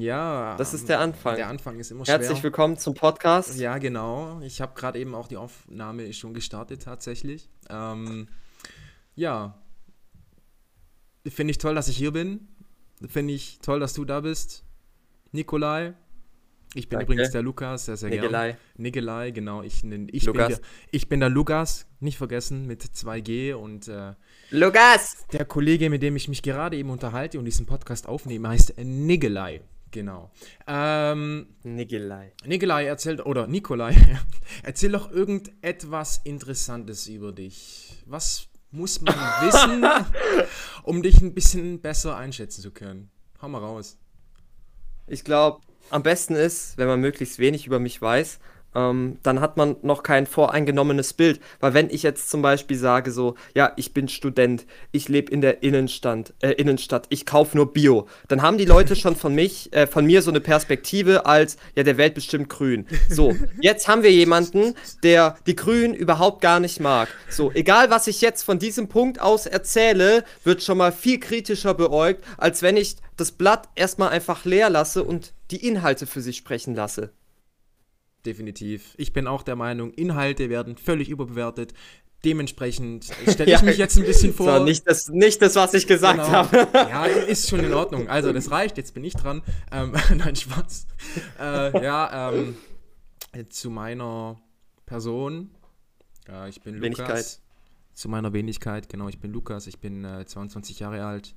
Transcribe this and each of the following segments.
Ja. Das ist der Anfang. Der Anfang ist immer schwer. Herzlich willkommen zum Podcast. Ja, genau. Ich habe gerade eben auch die Aufnahme schon gestartet tatsächlich. Ähm, ja. Finde ich toll, dass ich hier bin. Finde ich toll, dass du da bist. Nikolai. Ich bin Danke. übrigens der Lukas, sehr, sehr Nigelei. gerne. Nigelei, genau. Ich, ich, bin Lukas. der, ich bin der Lukas, nicht vergessen, mit 2G. Und äh, Lukas! der Kollege, mit dem ich mich gerade eben unterhalte und diesen Podcast aufnehme, heißt Nigelei. Genau. Ähm, Nigelei. Nikolai erzählt, oder Nikolai, erzähl doch irgendetwas Interessantes über dich. Was muss man wissen, um dich ein bisschen besser einschätzen zu können? Hau mal raus. Ich glaube, am besten ist, wenn man möglichst wenig über mich weiß, ähm, dann hat man noch kein voreingenommenes Bild. Weil wenn ich jetzt zum Beispiel sage so, ja, ich bin Student, ich lebe in der Innenstadt, äh, Innenstadt, ich kaufe nur Bio, dann haben die Leute schon von mich, äh, von mir so eine Perspektive als, ja, der Welt bestimmt grün. So, jetzt haben wir jemanden, der die Grünen überhaupt gar nicht mag. So, egal was ich jetzt von diesem Punkt aus erzähle, wird schon mal viel kritischer beäugt, als wenn ich das Blatt erstmal einfach leer lasse und die Inhalte für sich sprechen lasse. Definitiv. Ich bin auch der Meinung, Inhalte werden völlig überbewertet. Dementsprechend stelle ich Ja. mich jetzt ein bisschen vor. So, nicht das, nicht das, was ich gesagt Genau. habe. Ja, ist schon in Ordnung. Also, das reicht, jetzt bin ich dran. Ähm, nein, Spaß. Äh, ja, ähm, zu meiner Person. Ja, ich bin Lukas. Wenigkeit. Zu meiner Wenigkeit, genau, ich bin Lukas, ich bin äh, 22 Jahre alt.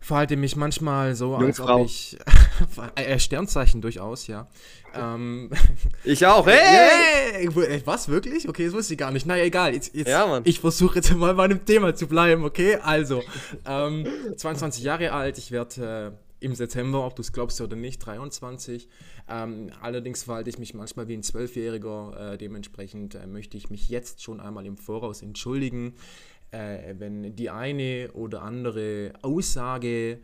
Verhalte mich manchmal so, als Jungfrau. ob ich. äh, Sternzeichen durchaus, ja. Ähm, Ich auch, hey! Hey, wo- äh, was, wirklich? Okay, das wusste ich gar nicht. Naja, egal. Jetzt, jetzt, Ja, Mann. Ich versuche jetzt mal bei einem Thema zu bleiben, okay? Also, ähm, 22 Jahre alt, ich werde äh, im September, ob du es glaubst oder nicht, 23. Ähm, allerdings verhalte ich mich manchmal wie ein Zwölfjähriger. Äh, dementsprechend äh, möchte ich mich jetzt schon einmal im Voraus entschuldigen, äh, wenn die eine oder andere Aussage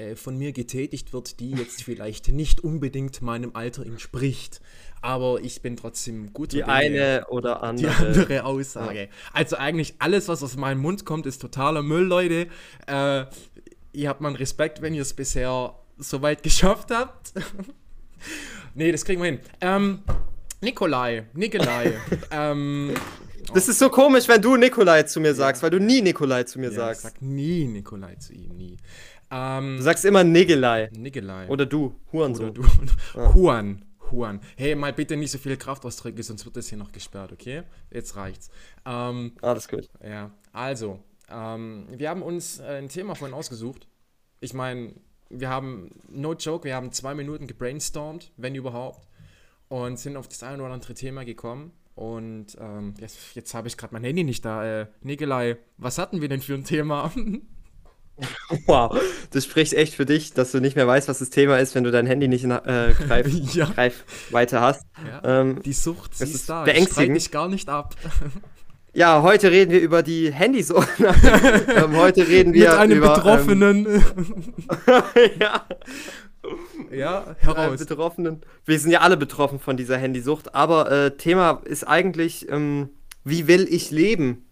äh, von mir getätigt wird, die jetzt vielleicht nicht unbedingt meinem Alter entspricht. Aber ich bin trotzdem gut Die eine oder die andere. andere Aussage. Also eigentlich alles, was aus meinem Mund kommt, ist totaler Müll, Leute. Äh, ihr habt meinen Respekt, wenn ihr es bisher so weit geschafft habt. nee, das kriegen wir hin. Ähm, Nikolai, Nikolai. ähm, Das ist so komisch, wenn du Nikolai zu mir sagst, weil du nie Nikolai zu mir ja, ich sagst. sag nie Nikolai zu ihm, nie. Ähm, Du sagst immer Nigelei. Nikolai. Oder du, Hurensohn. Oder du. Juan. Juan. Hey, mal bitte nicht so viele Kraftausdrücke, sonst wird das hier noch gesperrt, okay? Jetzt reicht's. Ähm, Alles gut. Ja, also, ähm, wir haben uns äh, ein Thema vorhin ausgesucht. Ich meine, wir haben, no joke, wir haben zwei Minuten gebrainstormt, wenn überhaupt, und sind auf das eine oder andere Thema gekommen. Und ähm, jetzt, jetzt habe ich gerade mein Handy nicht da. Äh, Nikolai, was hatten wir denn für ein Thema? Wow. Das spricht echt für dich, dass du nicht mehr weißt, was das Thema ist, wenn du dein Handy nicht in äh, Greif, ja, Greifweite hast. ja. Ähm, Die Sucht, sie ist, da. Ich beängstigend. dich gar nicht ab. ja, heute reden wir über die Handys. ähm, heute reden wir Mit einem über, Betroffenen. Ähm, ja, ja, heraus. Betroffenen. Wir sind ja alle betroffen von dieser Handysucht, aber äh, Thema ist eigentlich, ähm, wie will ich leben?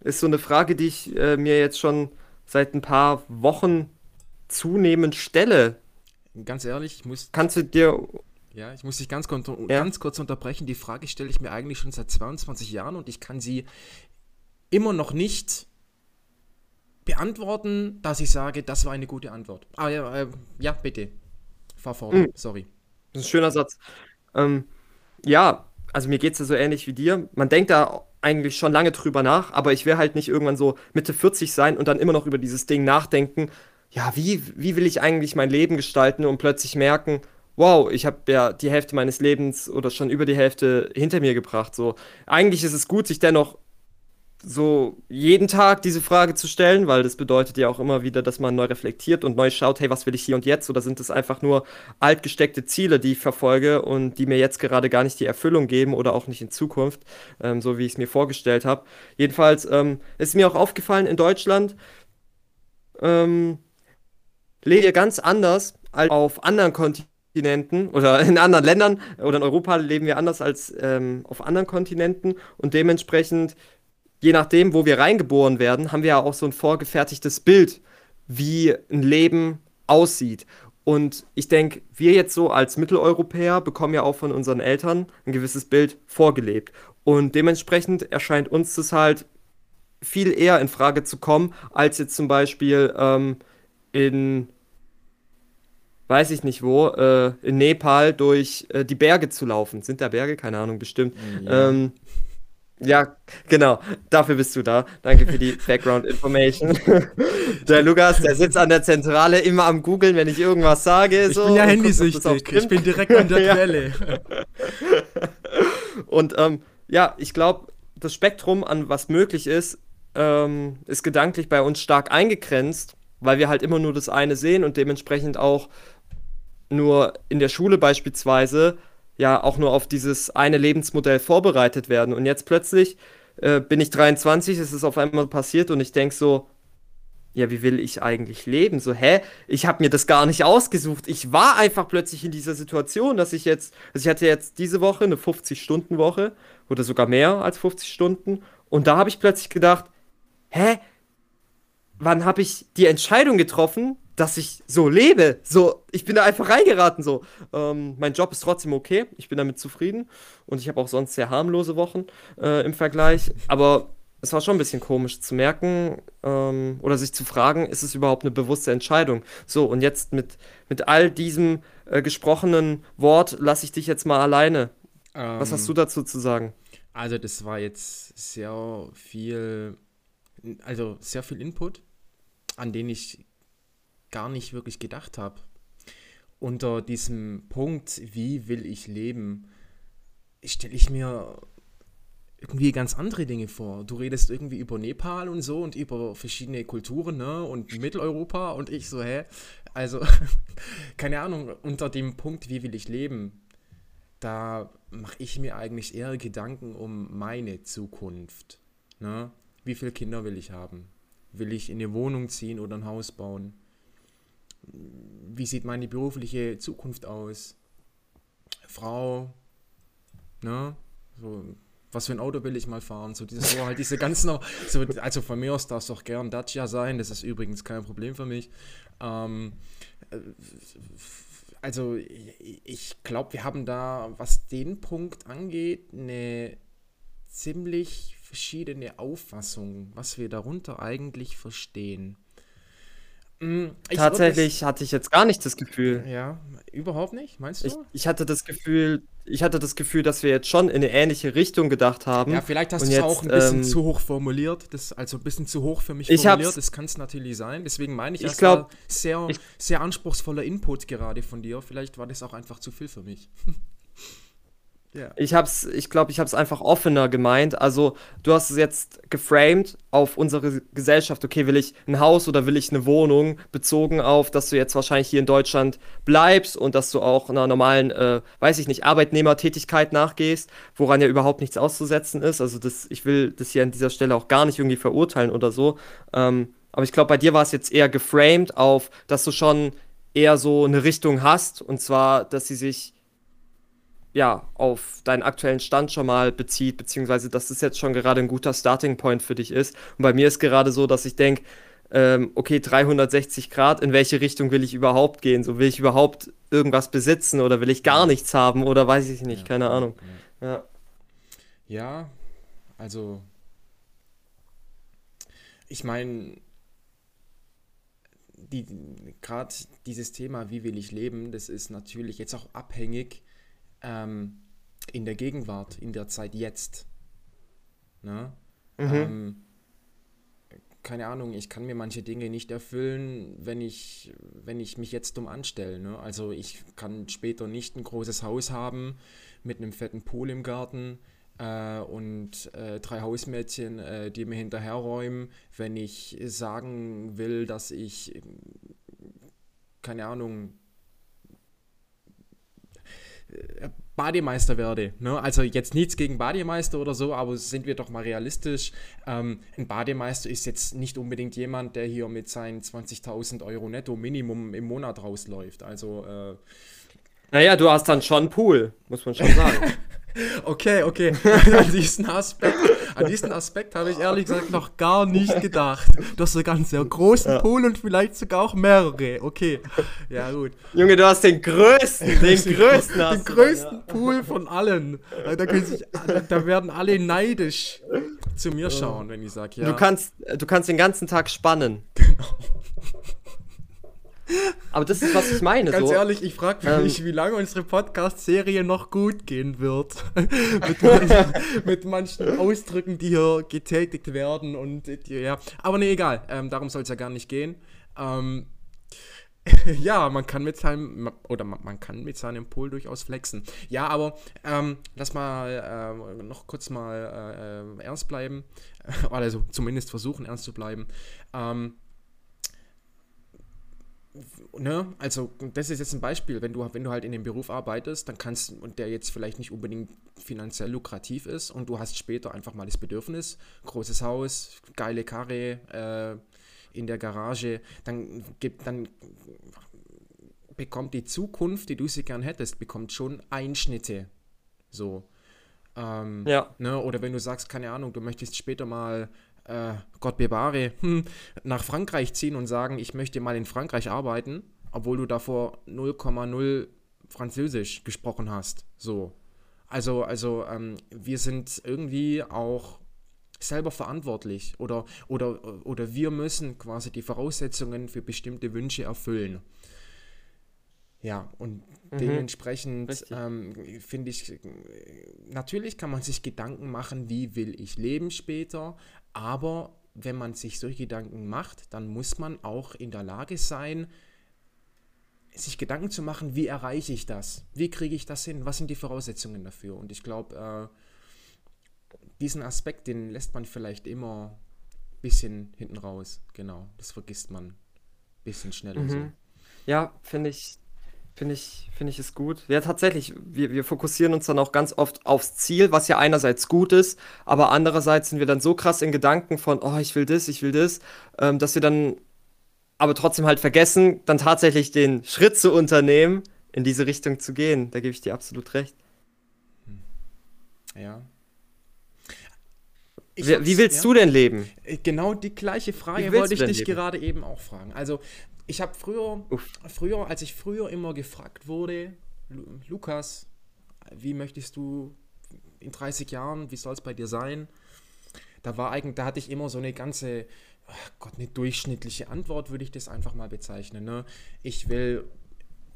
Ist so eine Frage, die ich äh, mir jetzt schon seit ein paar Wochen zunehmend stelle. Ganz ehrlich, ich muss Kannst du dir. Ja, ich muss dich ganz, kon- Ja. ganz kurz unterbrechen. Die Frage stelle ich mir eigentlich schon seit 22 Jahren und ich kann sie immer noch nicht beantworten, dass ich sage, das war eine gute Antwort. Ah ja, äh, ja bitte. Fahr fort. Mhm. Sorry. Das ist ein schöner Satz. Ähm, ja, also mir geht es ja so ähnlich wie dir. Man denkt da eigentlich schon lange drüber nach, aber ich will halt nicht irgendwann so Mitte 40 sein und dann immer noch über dieses Ding nachdenken. Ja, wie, wie will ich eigentlich mein Leben gestalten und plötzlich merken, wow, ich habe ja die Hälfte meines Lebens oder schon über die Hälfte hinter mir gebracht. So, eigentlich ist es gut, sich dennoch so jeden Tag diese Frage zu stellen, weil das bedeutet ja auch immer wieder, dass man neu reflektiert und neu schaut, hey, was will ich hier und jetzt? Oder sind es einfach nur altgesteckte Ziele, die ich verfolge und die mir jetzt gerade gar nicht die Erfüllung geben oder auch nicht in Zukunft, ähm, so wie ich es mir vorgestellt habe. Jedenfalls ähm, ist mir auch aufgefallen, in Deutschland ähm, leben wir ganz anders als auf anderen Kontinenten oder in anderen Ländern oder in Europa leben wir anders als ähm, auf anderen Kontinenten und dementsprechend je nachdem, wo wir reingeboren werden, haben wir ja auch so ein vorgefertigtes Bild, wie ein Leben aussieht. Und ich denke, wir jetzt so als Mitteleuropäer bekommen ja auch von unseren Eltern ein gewisses Bild vorgelebt. Und dementsprechend erscheint uns das halt viel eher in Frage zu kommen, als jetzt zum Beispiel ähm, in, weiß ich nicht wo, äh, in Nepal durch äh, die Berge zu laufen. Sind da Berge? Keine Ahnung, bestimmt. Ja. Ähm, ja, genau. Dafür bist du da. Danke für die Background Information. der Lukas, der sitzt an der Zentrale immer am Googeln, wenn ich irgendwas sage. Ich so, bin ja handysüchtig. Ich bin direkt an der ja. Quelle. Und ähm, ja, ich glaube, das Spektrum an was möglich ist, ähm, ist gedanklich bei uns stark eingegrenzt, weil wir halt immer nur das eine sehen und dementsprechend auch nur in der Schule beispielsweise ja auch nur auf dieses eine Lebensmodell vorbereitet werden. Und jetzt plötzlich äh, bin ich 23, es ist auf einmal passiert und ich denke so, ja, wie will ich eigentlich leben? So, hä? Ich habe mir das gar nicht ausgesucht. Ich war einfach plötzlich in dieser Situation, dass ich jetzt, also ich hatte jetzt diese Woche eine 50-Stunden-Woche oder sogar mehr als 50 Stunden. Und da habe ich plötzlich gedacht, hä? Wann habe ich die Entscheidung getroffen, dass ich so lebe. So, ich bin da einfach reingeraten. So, ähm, mein Job ist trotzdem okay. Ich bin damit zufrieden und ich habe auch sonst sehr harmlose Wochen äh, im Vergleich. Aber es war schon ein bisschen komisch zu merken ähm, oder sich zu fragen, ist es überhaupt eine bewusste Entscheidung? So, und jetzt mit, mit all diesem äh, gesprochenen Wort lasse ich dich jetzt mal alleine. Ähm, Was hast du dazu zu sagen? Also, das war jetzt sehr viel, also sehr viel Input, an den ich gar nicht wirklich gedacht habe. Unter diesem Punkt, wie will ich leben, stelle ich mir irgendwie ganz andere Dinge vor. Du redest irgendwie über Nepal und so und über verschiedene Kulturen ne? und Mitteleuropa und ich so, hä? Also, keine Ahnung, unter dem Punkt, wie will ich leben, da mache ich mir eigentlich eher Gedanken um meine Zukunft. Ne? Wie viele Kinder will ich haben? Will ich in eine Wohnung ziehen oder ein Haus bauen? Wie sieht meine berufliche Zukunft aus? Frau, ne? So, was für ein Auto will ich mal fahren? So, diese, so halt diese ganzen, so, also von mir aus darf es auch gern Dacia sein, das ist übrigens kein Problem für mich. Ähm, äh, also ich glaube, wir haben da, was den Punkt angeht, eine ziemlich verschiedene Auffassung, was wir darunter eigentlich verstehen. Mm, ich Tatsächlich hatte ich jetzt gar nicht das Gefühl. Ja, überhaupt nicht, meinst du? Ich, ich, hatte das Gefühl, ich hatte das Gefühl, dass wir jetzt schon in eine ähnliche Richtung gedacht haben. Ja, vielleicht hast du es auch ein bisschen ähm, zu hoch formuliert, das, also ein bisschen zu hoch für mich formuliert, das kann es natürlich sein. Deswegen meine ich, ich glaube, sehr, ich, sehr anspruchsvoller Input gerade von dir. Vielleicht war das auch einfach zu viel für mich. Yeah. Ich hab's, ich glaube, ich habe es einfach offener gemeint. Also, du hast es jetzt geframed auf unsere Gesellschaft. Okay, will ich ein Haus oder will ich eine Wohnung? Bezogen auf, dass du jetzt wahrscheinlich hier in Deutschland bleibst und dass du auch einer normalen, äh, weiß ich nicht, Arbeitnehmertätigkeit nachgehst, woran ja überhaupt nichts auszusetzen ist. Also, das, ich will das hier an dieser Stelle auch gar nicht irgendwie verurteilen oder so. Ähm, aber ich glaube, bei dir war es jetzt eher geframed auf, dass du schon eher so eine Richtung hast. Und zwar, dass sie sich ja, auf deinen aktuellen Stand schon mal bezieht, beziehungsweise dass das jetzt schon gerade ein guter Starting Point für dich ist. Und bei mir ist gerade so, dass ich denke, ähm, okay, 360 Grad, in welche Richtung will ich überhaupt gehen? So will ich überhaupt irgendwas besitzen oder will ich gar nichts haben oder weiß ich nicht, ja, keine Ahnung. Ja. ja, also ich meine, die, gerade dieses Thema, wie will ich leben, das ist natürlich jetzt auch abhängig ähm, in der Gegenwart, in der Zeit jetzt. Ne? Mhm. Ähm, keine Ahnung, ich kann mir manche Dinge nicht erfüllen, wenn ich, wenn ich mich jetzt dumm anstelle. Ne? Also ich kann später nicht ein großes Haus haben mit einem fetten Pool im Garten äh, und äh, drei Hausmädchen, äh, die mir hinterherräumen, wenn ich sagen will, dass ich, keine Ahnung, Bademeister werde. Ne? Also jetzt nichts gegen Bademeister oder so, aber sind wir doch mal realistisch. Ähm, ein Bademeister ist jetzt nicht unbedingt jemand, der hier mit seinen 20.000 Euro netto Minimum im Monat rausläuft. Also. Äh, naja, du hast dann schon Pool, muss man schon sagen. Okay, okay. An diesen Aspekt, an diesen Aspekt habe ich ehrlich gesagt noch gar nicht gedacht. Du hast sogar einen sehr großen Ja. Pool und vielleicht sogar auch mehrere. Okay. Ja, gut. Junge, du hast den größten, den größten Den größten Pool von allen. Da, können sich, da werden alle neidisch zu mir schauen, wenn ich sage, ja. Du kannst, du kannst den ganzen Tag spannen. Genau. Aber das ist, was ich meine. Ganz so. ehrlich, ich frage Ähm. mich, wie lange unsere Podcast-Serie noch gut gehen wird. mit, manchen, mit manchen Ausdrücken, die hier getätigt werden und äh, die, ja. Aber nee, egal. Ähm, darum soll es ja gar nicht gehen. Ähm, ja, man kann mit seinem oder man, man kann mit seinem Pool durchaus flexen. Ja, aber ähm, lass mal ähm, noch kurz mal äh, äh, ernst bleiben. Also zumindest versuchen ernst zu bleiben. Ähm, ne, also das ist jetzt ein Beispiel, wenn du, wenn du halt in dem Beruf arbeitest, dann kannst und der jetzt vielleicht nicht unbedingt finanziell lukrativ ist und du hast später einfach mal das Bedürfnis, großes Haus, geile Karre äh, in der Garage, dann gibt dann bekommt die Zukunft, die du sie gern hättest, bekommt schon Einschnitte. So. Ähm, Ja. Ne? Oder wenn du sagst, keine Ahnung, du möchtest später mal, äh, Gott bewahre, hm, nach Frankreich ziehen und sagen, ich möchte mal in Frankreich arbeiten, obwohl du davor 0,0 Französisch gesprochen hast. So. Also, also ähm, wir sind irgendwie auch selber verantwortlich oder, oder, oder wir müssen quasi die Voraussetzungen für bestimmte Wünsche erfüllen. Ja, und dementsprechend Richtig. ähm, finde ich, natürlich kann man sich Gedanken machen, wie will ich leben später, aber wenn man sich solche Gedanken macht, dann muss man auch in der Lage sein, sich Gedanken zu machen, wie erreiche ich das? Wie kriege ich das hin? Was sind die Voraussetzungen dafür? Und ich glaube, äh, diesen Aspekt, den lässt man vielleicht immer ein bisschen hinten raus. Genau, das vergisst man ein bisschen schneller. So. Mhm. Ja, finde ich, finde ich, finde ich es gut. Ja, tatsächlich, wir, wir fokussieren uns dann auch ganz oft aufs Ziel, was ja einerseits gut ist, aber andererseits sind wir dann so krass in Gedanken von, oh, ich will das, ich will das, ähm, dass wir dann aber trotzdem halt vergessen, dann tatsächlich den Schritt zu unternehmen, in diese Richtung zu gehen. Da gebe ich dir absolut recht. Ja. Wie, wie willst du denn leben? du? Genau die gleiche Frage wollte ich dich leben? gerade eben auch fragen. Also, ich habe früher, Uff. früher, als ich früher immer gefragt wurde, Lu Lukas, wie möchtest du in 30 Jahren, wie soll es bei dir sein? Da war eigentlich, da hatte ich immer so eine ganze, ach Gott, eine durchschnittliche Antwort, würde ich das einfach mal bezeichnen. Ne? Ich will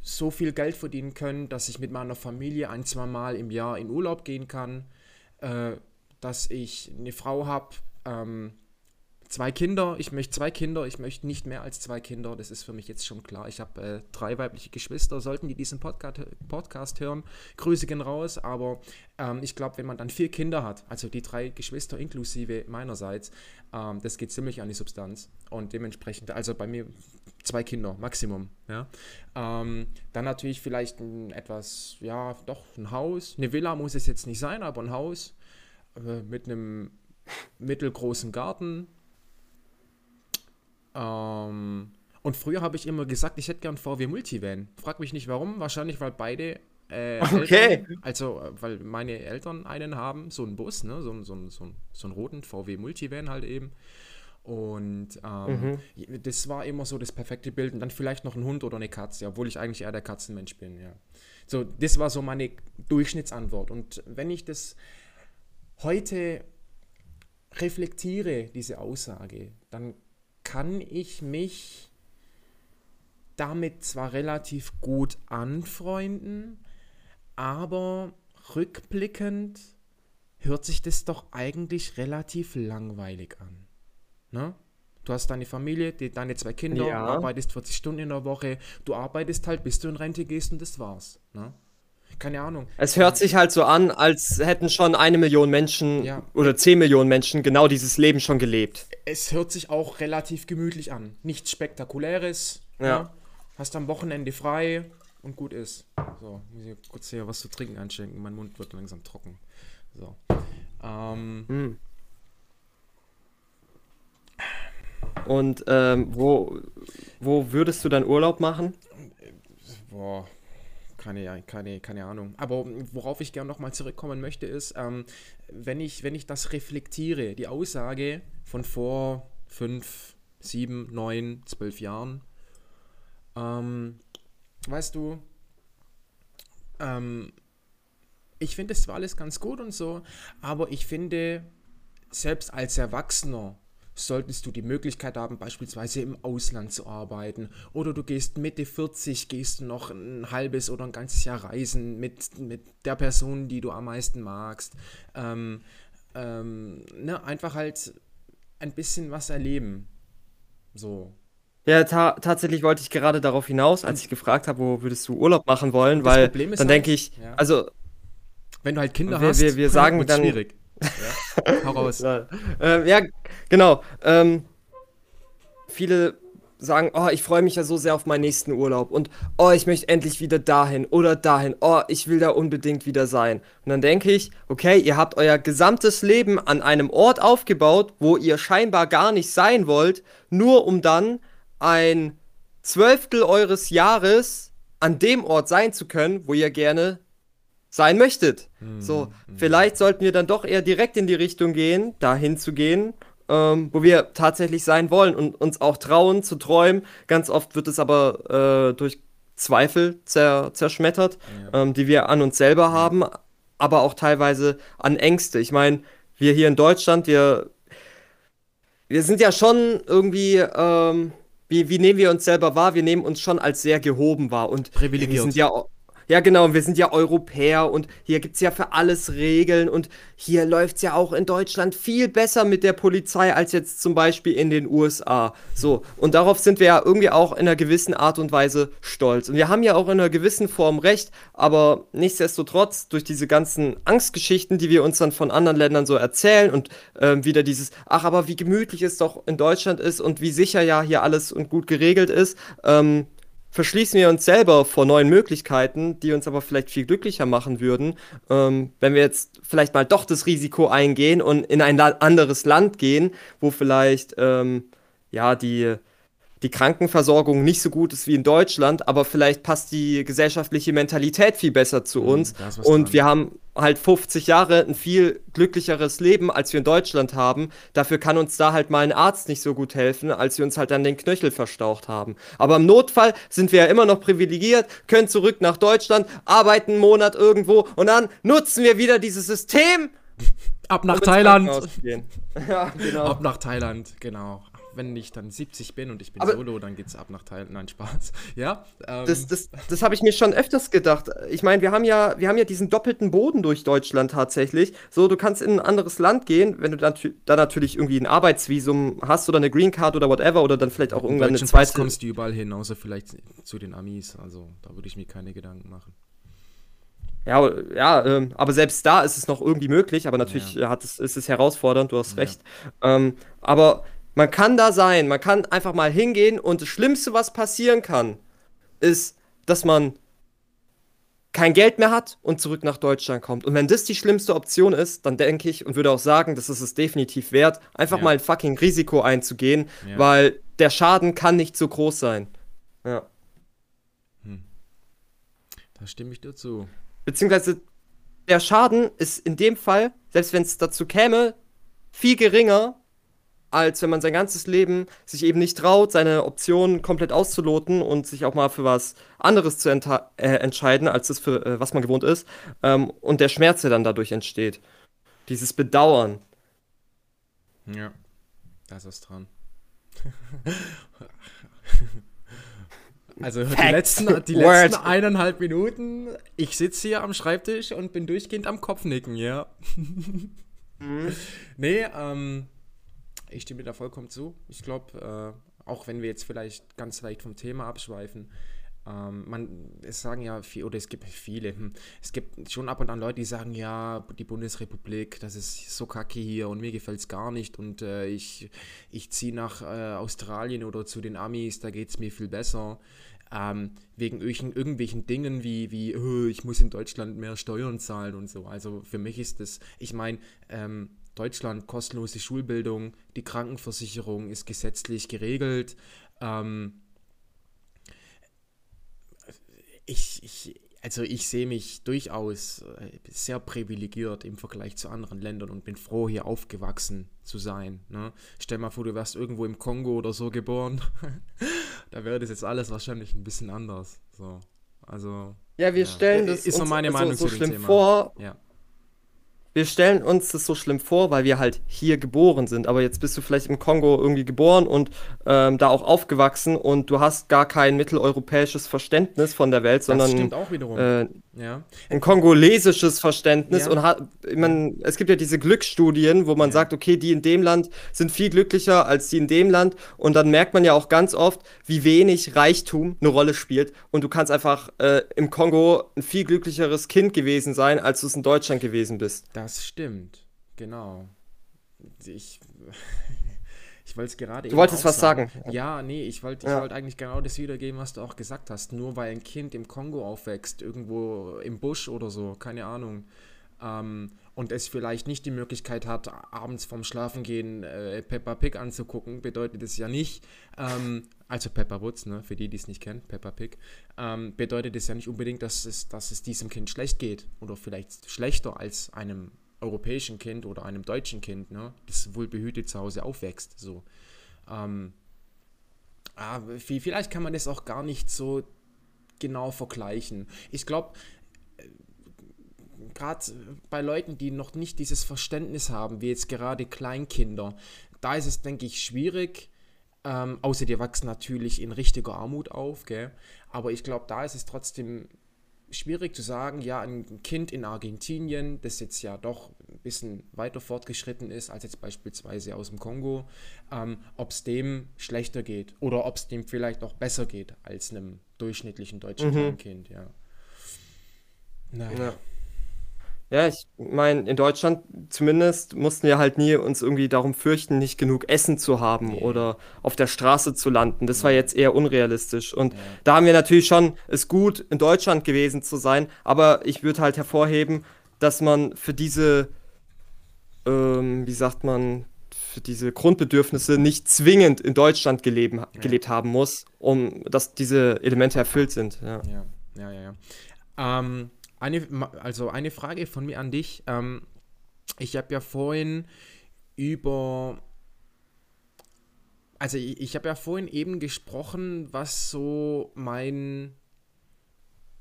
so viel Geld verdienen können, dass ich mit meiner Familie ein, zwei Mal im Jahr in Urlaub gehen kann, äh, dass ich eine Frau habe, ähm, zwei Kinder, ich möchte zwei Kinder, ich möchte nicht mehr als zwei Kinder, das ist für mich jetzt schon klar. Ich habe äh, drei weibliche Geschwister, sollten die diesen Podcast, Podcast hören, Grüße gehen raus, aber ähm, ich glaube, wenn man dann vier Kinder hat, also die drei Geschwister inklusive meinerseits, ähm, das geht ziemlich an die Substanz. Und dementsprechend, also bei mir zwei Kinder, Maximum, ja. Ähm, dann natürlich vielleicht ein etwas, ja, doch ein Haus, eine Villa muss es jetzt nicht sein, aber ein Haus äh, mit einem mittelgroßen Garten, ähm, und früher habe ich immer gesagt, ich hätte gern VW Multivan. Frag mich nicht warum, wahrscheinlich weil beide äh, Okay. Eltern, also äh, weil meine Eltern einen haben, so einen Bus, ne, so, einen- so, so, so einen roten VW Multivan halt eben. Und ähm, Mhm. das war immer so das perfekte Bild. Und dann vielleicht noch ein Hund oder eine Katze, obwohl ich eigentlich eher der Katzenmensch bin, ja. So, das war so meine Durchschnittsantwort. Und wenn ich das heute reflektiere, diese Aussage, dann kann ich mich damit zwar relativ gut anfreunden, aber rückblickend hört sich das doch eigentlich relativ langweilig an. Ne? Du hast deine Familie, die, deine zwei Kinder, Ja. arbeitest 40 Stunden in der Woche, du arbeitest halt, bis du in Rente gehst und das war's. Ne? Keine Ahnung. Es hört sich halt so an, als hätten schon eine Million Menschen Ja. oder zehn Millionen Menschen genau dieses Leben schon gelebt. es hört sich auch relativ gemütlich an. Nichts Spektakuläres. Ja. Ja. Hast am Wochenende frei und gut ist. So, muss ich kurz hier was zu trinken einschenken. Mein Mund wird langsam trocken. So. Ähm, Hm. Und ähm, wo, wo würdest du dann Urlaub machen? boah, keine, keine, keine Ahnung. Aber worauf ich gerne nochmal zurückkommen möchte, ist, ähm, wenn, ich, wenn ich das reflektiere, die Aussage von vor fünf, sieben, neun, zwölf Jahren, ähm, weißt du, ähm, ich finde, es war alles ganz gut und so, aber ich finde, selbst als Erwachsener solltest du die Möglichkeit haben, beispielsweise im Ausland zu arbeiten. Oder du gehst Mitte 40, gehst noch ein halbes oder ein ganzes Jahr reisen mit, mit der Person, die du am meisten magst. Ähm, ähm, ne, einfach halt ein bisschen was erleben. So. Ja, ta tatsächlich wollte ich gerade darauf hinaus, als ich gefragt habe, wo würdest du Urlaub machen wollen, weil dann halt, denke ich, ja. also wenn du halt Kinder wir, hast, wir, wir sagen dann schwierig. Ja, hau raus. ja, äh, ja genau. Ähm, viele sagen, oh, ich freue mich ja so sehr auf meinen nächsten Urlaub und oh, ich möchte endlich wieder dahin oder dahin. Oh, ich will da unbedingt wieder sein. Und dann denke ich, okay, ihr habt euer gesamtes Leben an einem Ort aufgebaut, wo ihr scheinbar gar nicht sein wollt, nur um dann ein Zwölftel eures Jahres an dem Ort sein zu können, wo ihr gerne sein möchtet. Mhm. So, hm. vielleicht sollten wir dann doch eher direkt in die Richtung gehen, dahin zu gehen, ähm, wo wir tatsächlich sein wollen und uns auch trauen zu träumen. Ganz oft wird es aber äh, durch Zweifel zer zerschmettert, ja. ähm, die wir an uns selber haben, aber auch teilweise an Ängste. Ich meine, wir hier in Deutschland, wir, wir sind ja schon irgendwie ähm, wie, wie nehmen wir uns selber wahr? Wir nehmen uns schon als sehr gehoben wahr und privilegiert. Wir sind ja ja, genau, wir sind ja Europäer und hier gibt es ja für alles Regeln und hier läuft es ja auch in Deutschland viel besser mit der Polizei als jetzt zum Beispiel in den USA. So, und darauf sind wir ja irgendwie auch in einer gewissen Art und Weise stolz. Und wir haben ja auch in einer gewissen Form recht, aber nichtsdestotrotz, durch diese ganzen Angstgeschichten, die wir uns dann von anderen Ländern so erzählen und ähm, wieder dieses, ach, aber wie gemütlich es doch in Deutschland ist und wie sicher ja hier alles und gut geregelt ist, ähm, verschließen wir uns selber vor neuen Möglichkeiten, die uns aber vielleicht viel glücklicher machen würden, ähm, wenn wir jetzt vielleicht mal doch das Risiko eingehen und in ein anderes Land gehen, wo vielleicht ähm, ja die die Krankenversorgung nicht so gut ist wie in Deutschland, aber vielleicht passt die gesellschaftliche Mentalität viel besser zu mhm, uns. und dran. wir haben halt 50 Jahre ein viel glücklicheres Leben, als wir in Deutschland haben. Dafür kann uns da halt mal ein Arzt nicht so gut helfen, als wir uns halt dann den Knöchel verstaucht haben. Aber im Notfall sind wir ja immer noch privilegiert, können zurück nach Deutschland, arbeiten einen Monat irgendwo und dann nutzen wir wieder dieses System. Ab nach Thailand. ja, genau. Ab nach Thailand, genau wenn ich dann 70 bin und ich bin aber solo, dann geht's ab nach Thailand. Nein, Spaß. Ja. Ähm. Das, das, das habe ich mir schon öfters gedacht. Ich meine, wir haben ja, wir haben ja diesen doppelten Boden durch Deutschland tatsächlich. So, du kannst in ein anderes Land gehen, wenn du dann da natürlich irgendwie ein Arbeitsvisum hast oder eine Green Card oder whatever oder dann vielleicht auch irgendwann eine zweite. Pass kommst du überall hin, außer vielleicht zu den Amis. Also da würde ich mir keine Gedanken machen. Ja, ja ähm, aber selbst da ist es noch irgendwie möglich, aber natürlich ja. hat es, ist es herausfordernd, du hast ja. recht. Ähm, aber man kann da sein, man kann einfach mal hingehen und das Schlimmste, was passieren kann, ist, dass man kein Geld mehr hat und zurück nach Deutschland kommt. Und wenn das die schlimmste Option ist, dann denke ich und würde auch sagen, das ist es definitiv wert, einfach ja. mal ein fucking Risiko einzugehen, ja. weil der Schaden kann nicht so groß sein. Ja. Hm. Da stimme ich dir zu. Beziehungsweise der Schaden ist in dem Fall, selbst wenn es dazu käme, viel geringer, als wenn man sein ganzes Leben sich eben nicht traut, seine Optionen komplett auszuloten und sich auch mal für was anderes zu äh, entscheiden, als das für äh, was man gewohnt ist. Ähm, und der Schmerz, der dann dadurch entsteht. Dieses Bedauern. Ja, da ist was dran. also die letzten, die letzten eineinhalb Minuten, ich sitze hier am Schreibtisch und bin durchgehend am Kopfnicken, ja. mhm. Nee, ähm, ich stimme da vollkommen zu. Ich glaube, äh, auch wenn wir jetzt vielleicht ganz leicht vom Thema abschweifen, ähm, man, es sagen ja viele, oder es gibt viele, hm, es gibt schon ab und an Leute, die sagen, ja, die Bundesrepublik, das ist so kacke hier und mir gefällt es gar nicht und äh, ich, ich ziehe nach äh, Australien oder zu den Amis, da geht es mir viel besser. Ähm, wegen irgendwelchen, irgendwelchen Dingen wie, wie oh, ich muss in Deutschland mehr Steuern zahlen und so. Also für mich ist das, ich meine, ähm, Deutschland kostenlose Schulbildung, die Krankenversicherung ist gesetzlich geregelt. Ähm, ich, ich, also ich sehe mich durchaus äh, sehr privilegiert im Vergleich zu anderen Ländern und bin froh, hier aufgewachsen zu sein. Ne? Stell mal vor, du wärst irgendwo im Kongo oder so geboren. da wäre das jetzt alles wahrscheinlich ein bisschen anders. So. Also. Ja, wir ja. stellen das ist uns meine Meinung so, so schlimm Thema. vor. Ja wir stellen uns das so schlimm vor, weil wir halt hier geboren sind. Aber jetzt bist du vielleicht im Kongo irgendwie geboren und ähm, da auch aufgewachsen und du hast gar kein mitteleuropäisches Verständnis von der Welt, sondern. Äh, ja. ein kongolesisches Verständnis. Ja. Und hat, man, es gibt ja diese Glücksstudien, wo man Ja. sagt, okay, die in dem Land sind viel glücklicher als die in dem Land. Und dann merkt man ja auch ganz oft, wie wenig Reichtum eine Rolle spielt. Und du kannst einfach äh, im Kongo ein viel glücklicheres Kind gewesen sein, als du es in Deutschland gewesen bist. Das stimmt, genau. Ich, ich wollte es gerade Du wolltest was sagen. Ja, nee, ich wollte ich Ja. wollte eigentlich genau das wiedergeben, was du auch gesagt hast. Nur weil ein Kind im Kongo aufwächst, irgendwo im Busch oder so, keine Ahnung, ähm, und es vielleicht nicht die Möglichkeit hat, abends vorm Schlafengehen äh, Peppa Pig anzugucken, bedeutet es ja nicht, ähm, also Peppa Woods, ne, für die, die es nicht kennen, Peppa Pig, ähm, bedeutet es ja nicht unbedingt, dass es, dass es diesem Kind schlecht geht oder vielleicht schlechter als einem europäischen Kind oder einem deutschen Kind, ne, das wohl behütet zu Hause aufwächst. So. Ähm, ah, vi- vielleicht kann man das auch gar nicht so genau vergleichen. Ich glaube, gerade bei Leuten, die noch nicht dieses Verständnis haben, wie jetzt gerade Kleinkinder, da ist es, denke ich, schwierig. Ähm, außer die wachsen natürlich in richtiger Armut auf, gell? Aber ich glaube, da ist es trotzdem schwierig zu sagen, ja, ein Kind in Argentinien, das jetzt ja doch ein bisschen weiter fortgeschritten ist als jetzt beispielsweise aus dem Kongo, ähm, ob es dem schlechter geht oder ob es dem vielleicht auch besser geht als einem durchschnittlichen deutschen Mhm. Kleinkind, ja. Naja. Ja. Ja, ich meine, in Deutschland zumindest mussten wir halt nie uns irgendwie darum fürchten, nicht genug Essen zu haben Nee. oder auf der Straße zu landen. Das war jetzt eher unrealistisch. Und Ja. da haben wir natürlich schon es gut, in Deutschland gewesen zu sein. Aber ich würde halt hervorheben, dass man für diese, ähm, wie sagt man, für diese Grundbedürfnisse nicht zwingend in Deutschland geleben, gelebt haben muss, um dass diese Elemente erfüllt sind. Ja. Ja, ja, ja, ja. Ähm, eine, also eine Frage von mir an dich. Ähm, ich habe ja vorhin über, also ich, ich habe ja vorhin eben gesprochen, was so mein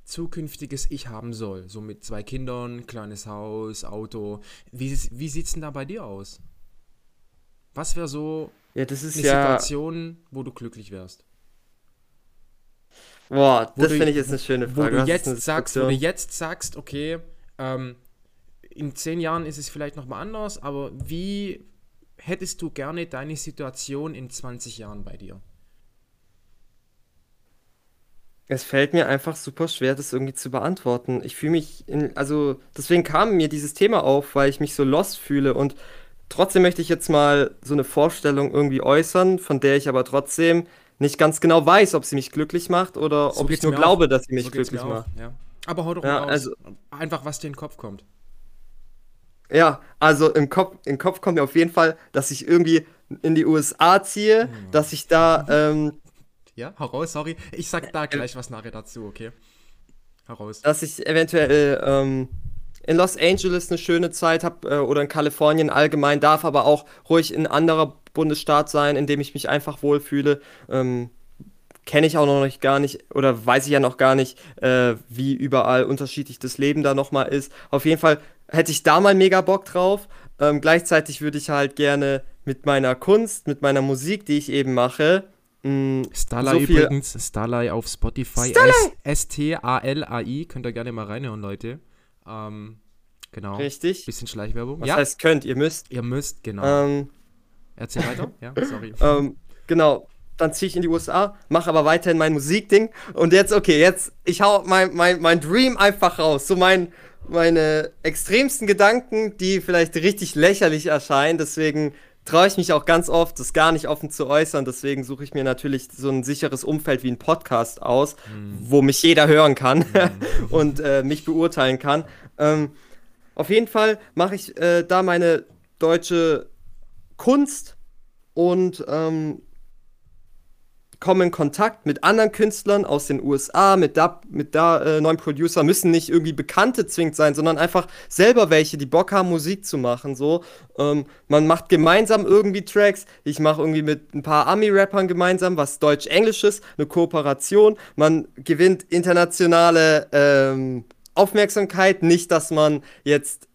zukünftiges Ich haben soll. So mit zwei Kindern, kleines Haus, Auto. Wie, wie sieht es denn da bei dir aus? Was wäre so ja, das ist eine ja. Situation, wo du glücklich wärst? Boah, Wo das du- finde ich jetzt eine schöne wo Frage. du Das ist jetzt sagst, wo du jetzt sagst, okay, ähm, in zehn Jahren ist es vielleicht nochmal anders, aber wie hättest du gerne deine Situation in 20 Jahren bei dir? Es fällt mir einfach super schwer, das irgendwie zu beantworten. Ich fühle mich in, also deswegen kam mir dieses Thema auf, weil ich mich so lost fühle und trotzdem möchte ich jetzt mal so eine Vorstellung irgendwie äußern, von der ich aber trotzdem nicht ganz genau weiß, ob sie mich glücklich macht oder So ob ich nur glaube, auch. dass sie mich So glücklich macht. Ja. Aber hau doch Ja, mal aus. also- Einfach, was dir in den Kopf kommt. Ja, also im Kopf, im Kopf kommt mir auf jeden Fall, dass ich irgendwie in die USA ziehe, Hm. dass ich da ähm, Ja, hau raus, sorry. Ich sag da gleich was nachher dazu, okay? Hau raus. dass ich eventuell ähm, in Los Angeles eine schöne Zeit habe äh, oder in Kalifornien allgemein, darf aber auch ruhig in anderer Bundesstaat sein, in dem ich mich einfach wohlfühle. Ähm, Kenne ich auch noch nicht gar nicht oder weiß ich ja noch gar nicht, äh, wie überall unterschiedlich das Leben da nochmal ist. Auf jeden Fall hätte ich da mal mega Bock drauf. Ähm, gleichzeitig würde ich halt gerne mit meiner Kunst, mit meiner Musik, die ich eben mache, mh, Starlay so übrigens, Starlay auf Spotify. S-T-A-L-A-I. Könnt ihr gerne mal reinhören, Leute. Ähm, genau. richtig. Bisschen Schleichwerbung. Was ja, heißt könnt, ihr müsst. ihr müsst, genau. Ähm, Erzähl weiter. Ja, sorry. Ähm, genau. Dann ziehe ich in die USA, mache aber weiterhin mein Musikding. Und jetzt, okay, jetzt, ich hau mein, mein, mein Dream einfach raus. So mein, meine extremsten Gedanken, die vielleicht richtig lächerlich erscheinen. Deswegen traue ich mich auch ganz oft, das gar nicht offen zu äußern. Deswegen suche ich mir natürlich so ein sicheres Umfeld wie ein Podcast aus, wo mich jeder hören kann und äh, mich beurteilen kann. Ähm, auf jeden Fall mache ich äh, da meine deutsche Kunst und ähm, komme in Kontakt mit anderen Künstlern aus den USA, mit da, mit da äh, neuen Producer, müssen nicht irgendwie Bekannte zwingend sein, sondern einfach selber welche, die Bock haben, Musik zu machen. So. Ähm, man macht gemeinsam irgendwie Tracks. Ich mache irgendwie mit ein paar Ami-Rappern gemeinsam was Deutsch-Englisches, eine Kooperation. Man gewinnt internationale ähm, Aufmerksamkeit. Nicht, dass man jetzt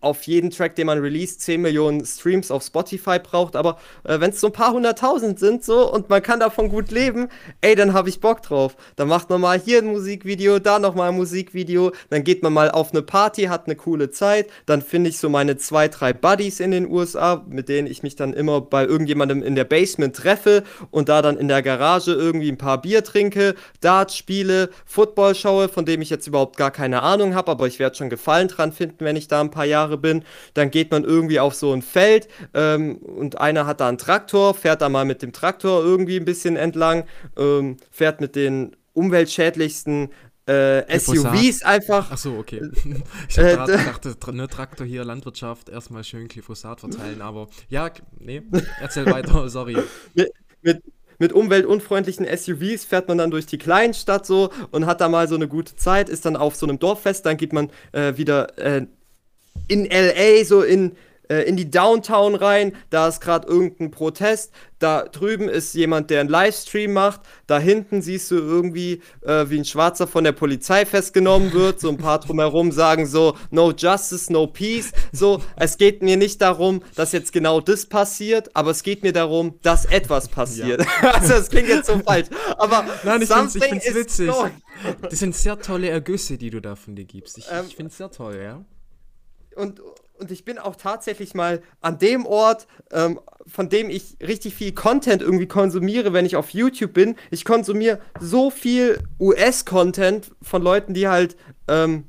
auf jeden Track, den man release, 10 Millionen Streams auf Spotify braucht, aber äh, wenn es so ein paar hunderttausend sind so und man kann davon gut leben, ey, dann habe ich Bock drauf. Dann macht man mal hier ein Musikvideo, da nochmal ein Musikvideo, dann geht man mal auf eine Party, hat eine coole Zeit, dann finde ich so meine zwei, drei Buddies in den USA, mit denen ich mich dann immer bei irgendjemandem in der Basement treffe und da dann in der Garage irgendwie ein paar Bier trinke, Dart spiele, Football schaue, von dem ich jetzt überhaupt gar keine Ahnung habe, aber ich werde schon Gefallen dran finden, wenn ich da ein paar Jahre Jahre bin. Dann geht man irgendwie auf so ein Feld ähm, und einer hat da einen Traktor, fährt da mal mit dem Traktor irgendwie ein bisschen entlang, ähm, fährt mit den umweltschädlichsten äh, SUVs einfach. Ach so, okay. Ich äh, dachte, ne, Traktor hier, Landwirtschaft, erstmal schön Glyphosat verteilen, aber ja, nee, erzähl weiter, sorry. Mit, mit, mit umweltunfreundlichen SUVs fährt man dann durch die Kleinstadt so und hat da mal so eine gute Zeit, ist dann auf so einem Dorffest, dann geht man äh, wieder äh, in LA, so in, äh, in die Downtown rein. Da ist gerade irgendein Protest. Da drüben ist jemand, der einen Livestream macht. Da hinten siehst du irgendwie, äh, wie ein Schwarzer von der Polizei festgenommen wird. So ein paar drumherum sagen so, no justice, no peace. So, es geht mir nicht darum, dass jetzt genau das passiert, aber es geht mir darum, dass etwas passiert. Ja. also, das klingt jetzt so falsch. Aber Nein, ich finde es witzig. Das sind sehr tolle Ergüsse, die du da von dir gibst. Ich, ähm, ich finde es sehr toll, ja und, und ich bin auch tatsächlich mal an dem Ort, ähm, von dem ich richtig viel Content irgendwie konsumiere, wenn ich auf YouTube bin. Ich konsumiere so viel US-Content von Leuten, die halt ähm,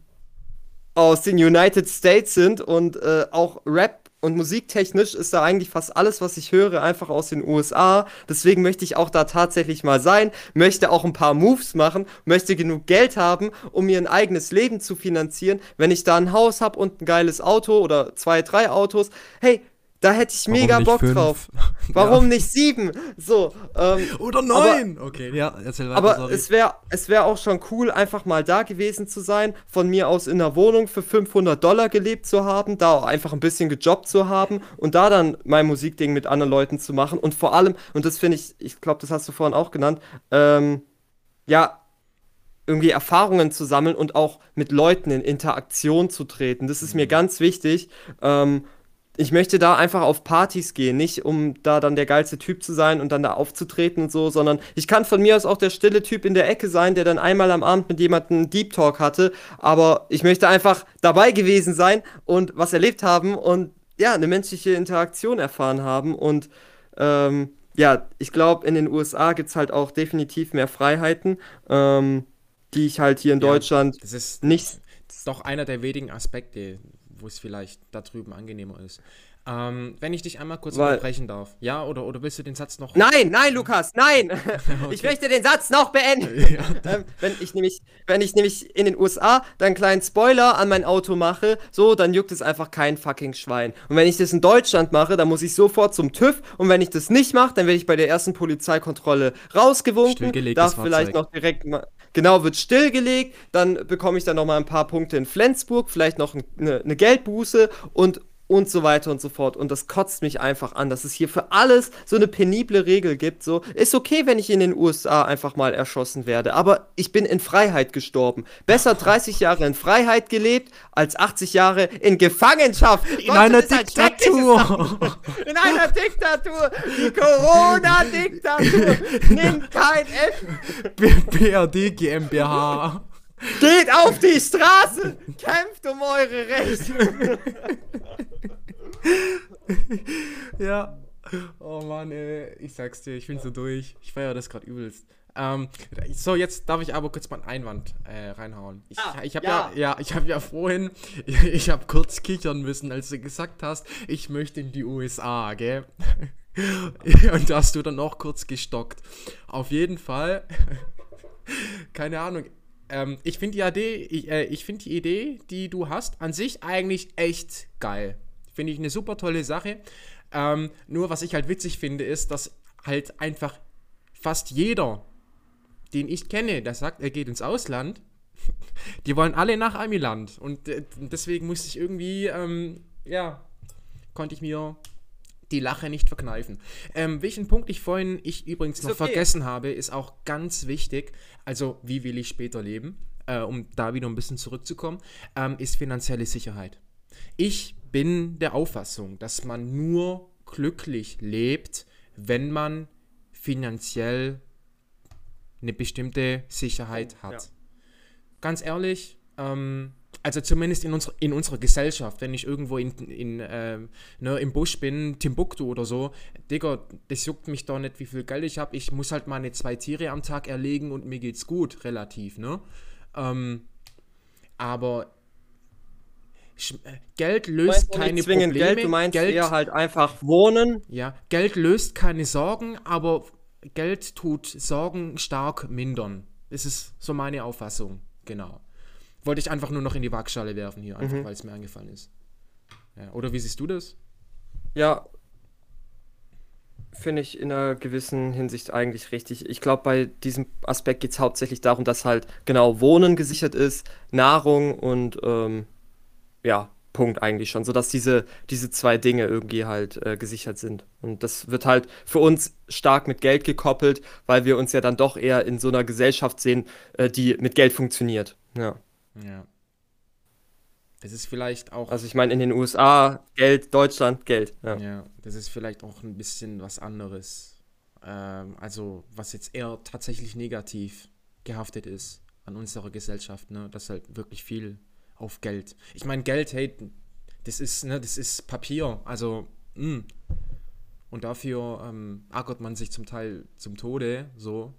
aus den United States sind und äh, auch Rap und musiktechnisch ist da eigentlich fast alles, was ich höre, einfach aus den USA. Deswegen möchte ich auch da tatsächlich mal sein, möchte auch ein paar Moves machen, möchte genug Geld haben, um mir ein eigenes Leben zu finanzieren. Wenn ich da ein Haus habe und ein geiles Auto oder zwei, drei Autos, hey, da hätte ich Warum mega Bock fünf? drauf. Warum ja. nicht sieben? So. Ähm, Oder neun! Aber, okay, ja, erzähl weiter. Aber sorry. es wäre es wär auch schon cool, einfach mal da gewesen zu sein, von mir aus in einer Wohnung für 500 Dollar gelebt zu haben, da auch einfach ein bisschen gejobbt zu haben und da dann mein Musikding mit anderen Leuten zu machen. Und vor allem, und das finde ich, ich glaube, das hast du vorhin auch genannt, ähm, ja, irgendwie Erfahrungen zu sammeln und auch mit Leuten in Interaktion zu treten. Das ist mir mhm. ganz wichtig. Ähm, ich möchte da einfach auf Partys gehen, nicht um da dann der geilste Typ zu sein und dann da aufzutreten und so, sondern ich kann von mir aus auch der stille Typ in der Ecke sein, der dann einmal am Abend mit jemandem Deep Talk hatte, aber ich möchte einfach dabei gewesen sein und was erlebt haben und ja, eine menschliche Interaktion erfahren haben und ähm, ja, ich glaube, in den USA gibt es halt auch definitiv mehr Freiheiten, ähm, die ich halt hier in ja, Deutschland das ist nicht. Das ist doch einer der wenigen Aspekte, wo es vielleicht da drüben angenehmer ist. Ähm, wenn ich dich einmal kurz Weil, unterbrechen darf. Ja, oder, oder willst du den Satz noch. Nein, nein, Lukas, nein! okay. Ich möchte den Satz noch beenden. Ja, ähm, wenn, ich nämlich, wenn ich nämlich in den USA dann einen kleinen Spoiler an mein Auto mache, so, dann juckt es einfach kein fucking Schwein. Und wenn ich das in Deutschland mache, dann muss ich sofort zum TÜV. Und wenn ich das nicht mache, dann werde ich bei der ersten Polizeikontrolle rausgewunken. Darf vielleicht noch direkt mal. Genau, wird stillgelegt, dann bekomme ich dann noch mal ein paar Punkte in Flensburg, vielleicht noch eine, eine Geldbuße und und so weiter und so fort. Und das kotzt mich einfach an, dass es hier für alles so eine penible Regel gibt. So, ist okay, wenn ich in den USA einfach mal erschossen werde, aber ich bin in Freiheit gestorben. Besser 30 Jahre in Freiheit gelebt, als 80 Jahre in Gefangenschaft. In Gott, einer Diktatur. In einer Diktatur. Die Corona-Diktatur. Nimmt kein F. BRD GmbH. Geht auf die Straße! Kämpft um eure Rechte! ja. Oh Mann, ey. ich sag's dir, ich bin so durch. Ich feiere das gerade übelst. Ähm, so, jetzt darf ich aber kurz mal einen Einwand äh, reinhauen. Ich, ah, ich habe ja. ja. ja, ich habe ja vorhin, ich habe kurz kichern müssen, als du gesagt hast, ich möchte in die USA, gell? Und da hast du dann auch kurz gestockt. Auf jeden Fall, keine Ahnung, ähm, ich finde die Idee, ich, äh, ich finde die Idee, die du hast, an sich eigentlich echt geil. Finde ich eine super tolle Sache. Ähm, nur was ich halt witzig finde, ist, dass halt einfach fast jeder, den ich kenne, der sagt, er geht ins Ausland, die wollen alle nach Amiland. Und äh, deswegen musste ich irgendwie, ähm, ja, konnte ich mir die Lache nicht verkneifen. Ähm, welchen Punkt ich vorhin, ich übrigens noch okay. vergessen habe, ist auch ganz wichtig. Also, wie will ich später leben? Äh, um da wieder ein bisschen zurückzukommen, ähm, ist finanzielle Sicherheit. Ich bin der Auffassung, dass man nur glücklich lebt, wenn man finanziell eine bestimmte Sicherheit hat. Ja. Ganz ehrlich, ähm, also zumindest in, unser, in unserer Gesellschaft, wenn ich irgendwo in, in, äh, ne, im Busch bin, Timbuktu oder so, Digga, das juckt mich doch nicht, wie viel Geld ich habe. Ich muss halt meine zwei Tiere am Tag erlegen und mir geht's gut, relativ, ne? Ähm, aber Geld löst keine Probleme. Geld, du meinst Geld, eher halt einfach wohnen. Ja, Geld löst keine Sorgen, aber Geld tut Sorgen stark mindern. Das ist so meine Auffassung, genau. Wollte ich einfach nur noch in die Waagschale werfen hier, einfach mhm. weil es mir eingefallen ist. Ja, oder wie siehst du das? Ja, finde ich in einer gewissen Hinsicht eigentlich richtig. Ich glaube, bei diesem Aspekt geht es hauptsächlich darum, dass halt genau Wohnen gesichert ist, Nahrung und ähm, ja, Punkt eigentlich schon, sodass diese, diese zwei Dinge irgendwie halt äh, gesichert sind. Und das wird halt für uns stark mit Geld gekoppelt, weil wir uns ja dann doch eher in so einer Gesellschaft sehen, äh, die mit Geld funktioniert. Ja. Ja. Das ist vielleicht auch. Also ich meine, in den USA Geld, Deutschland Geld. Ja. ja, das ist vielleicht auch ein bisschen was anderes. Ähm, also was jetzt eher tatsächlich negativ gehaftet ist an unserer Gesellschaft, ne? Das halt wirklich viel auf Geld. Ich meine, Geld, hey, das ist, ne, das ist Papier. Also, mh. Hm. Und dafür ähm, ärgert man sich zum Teil zum Tode, so.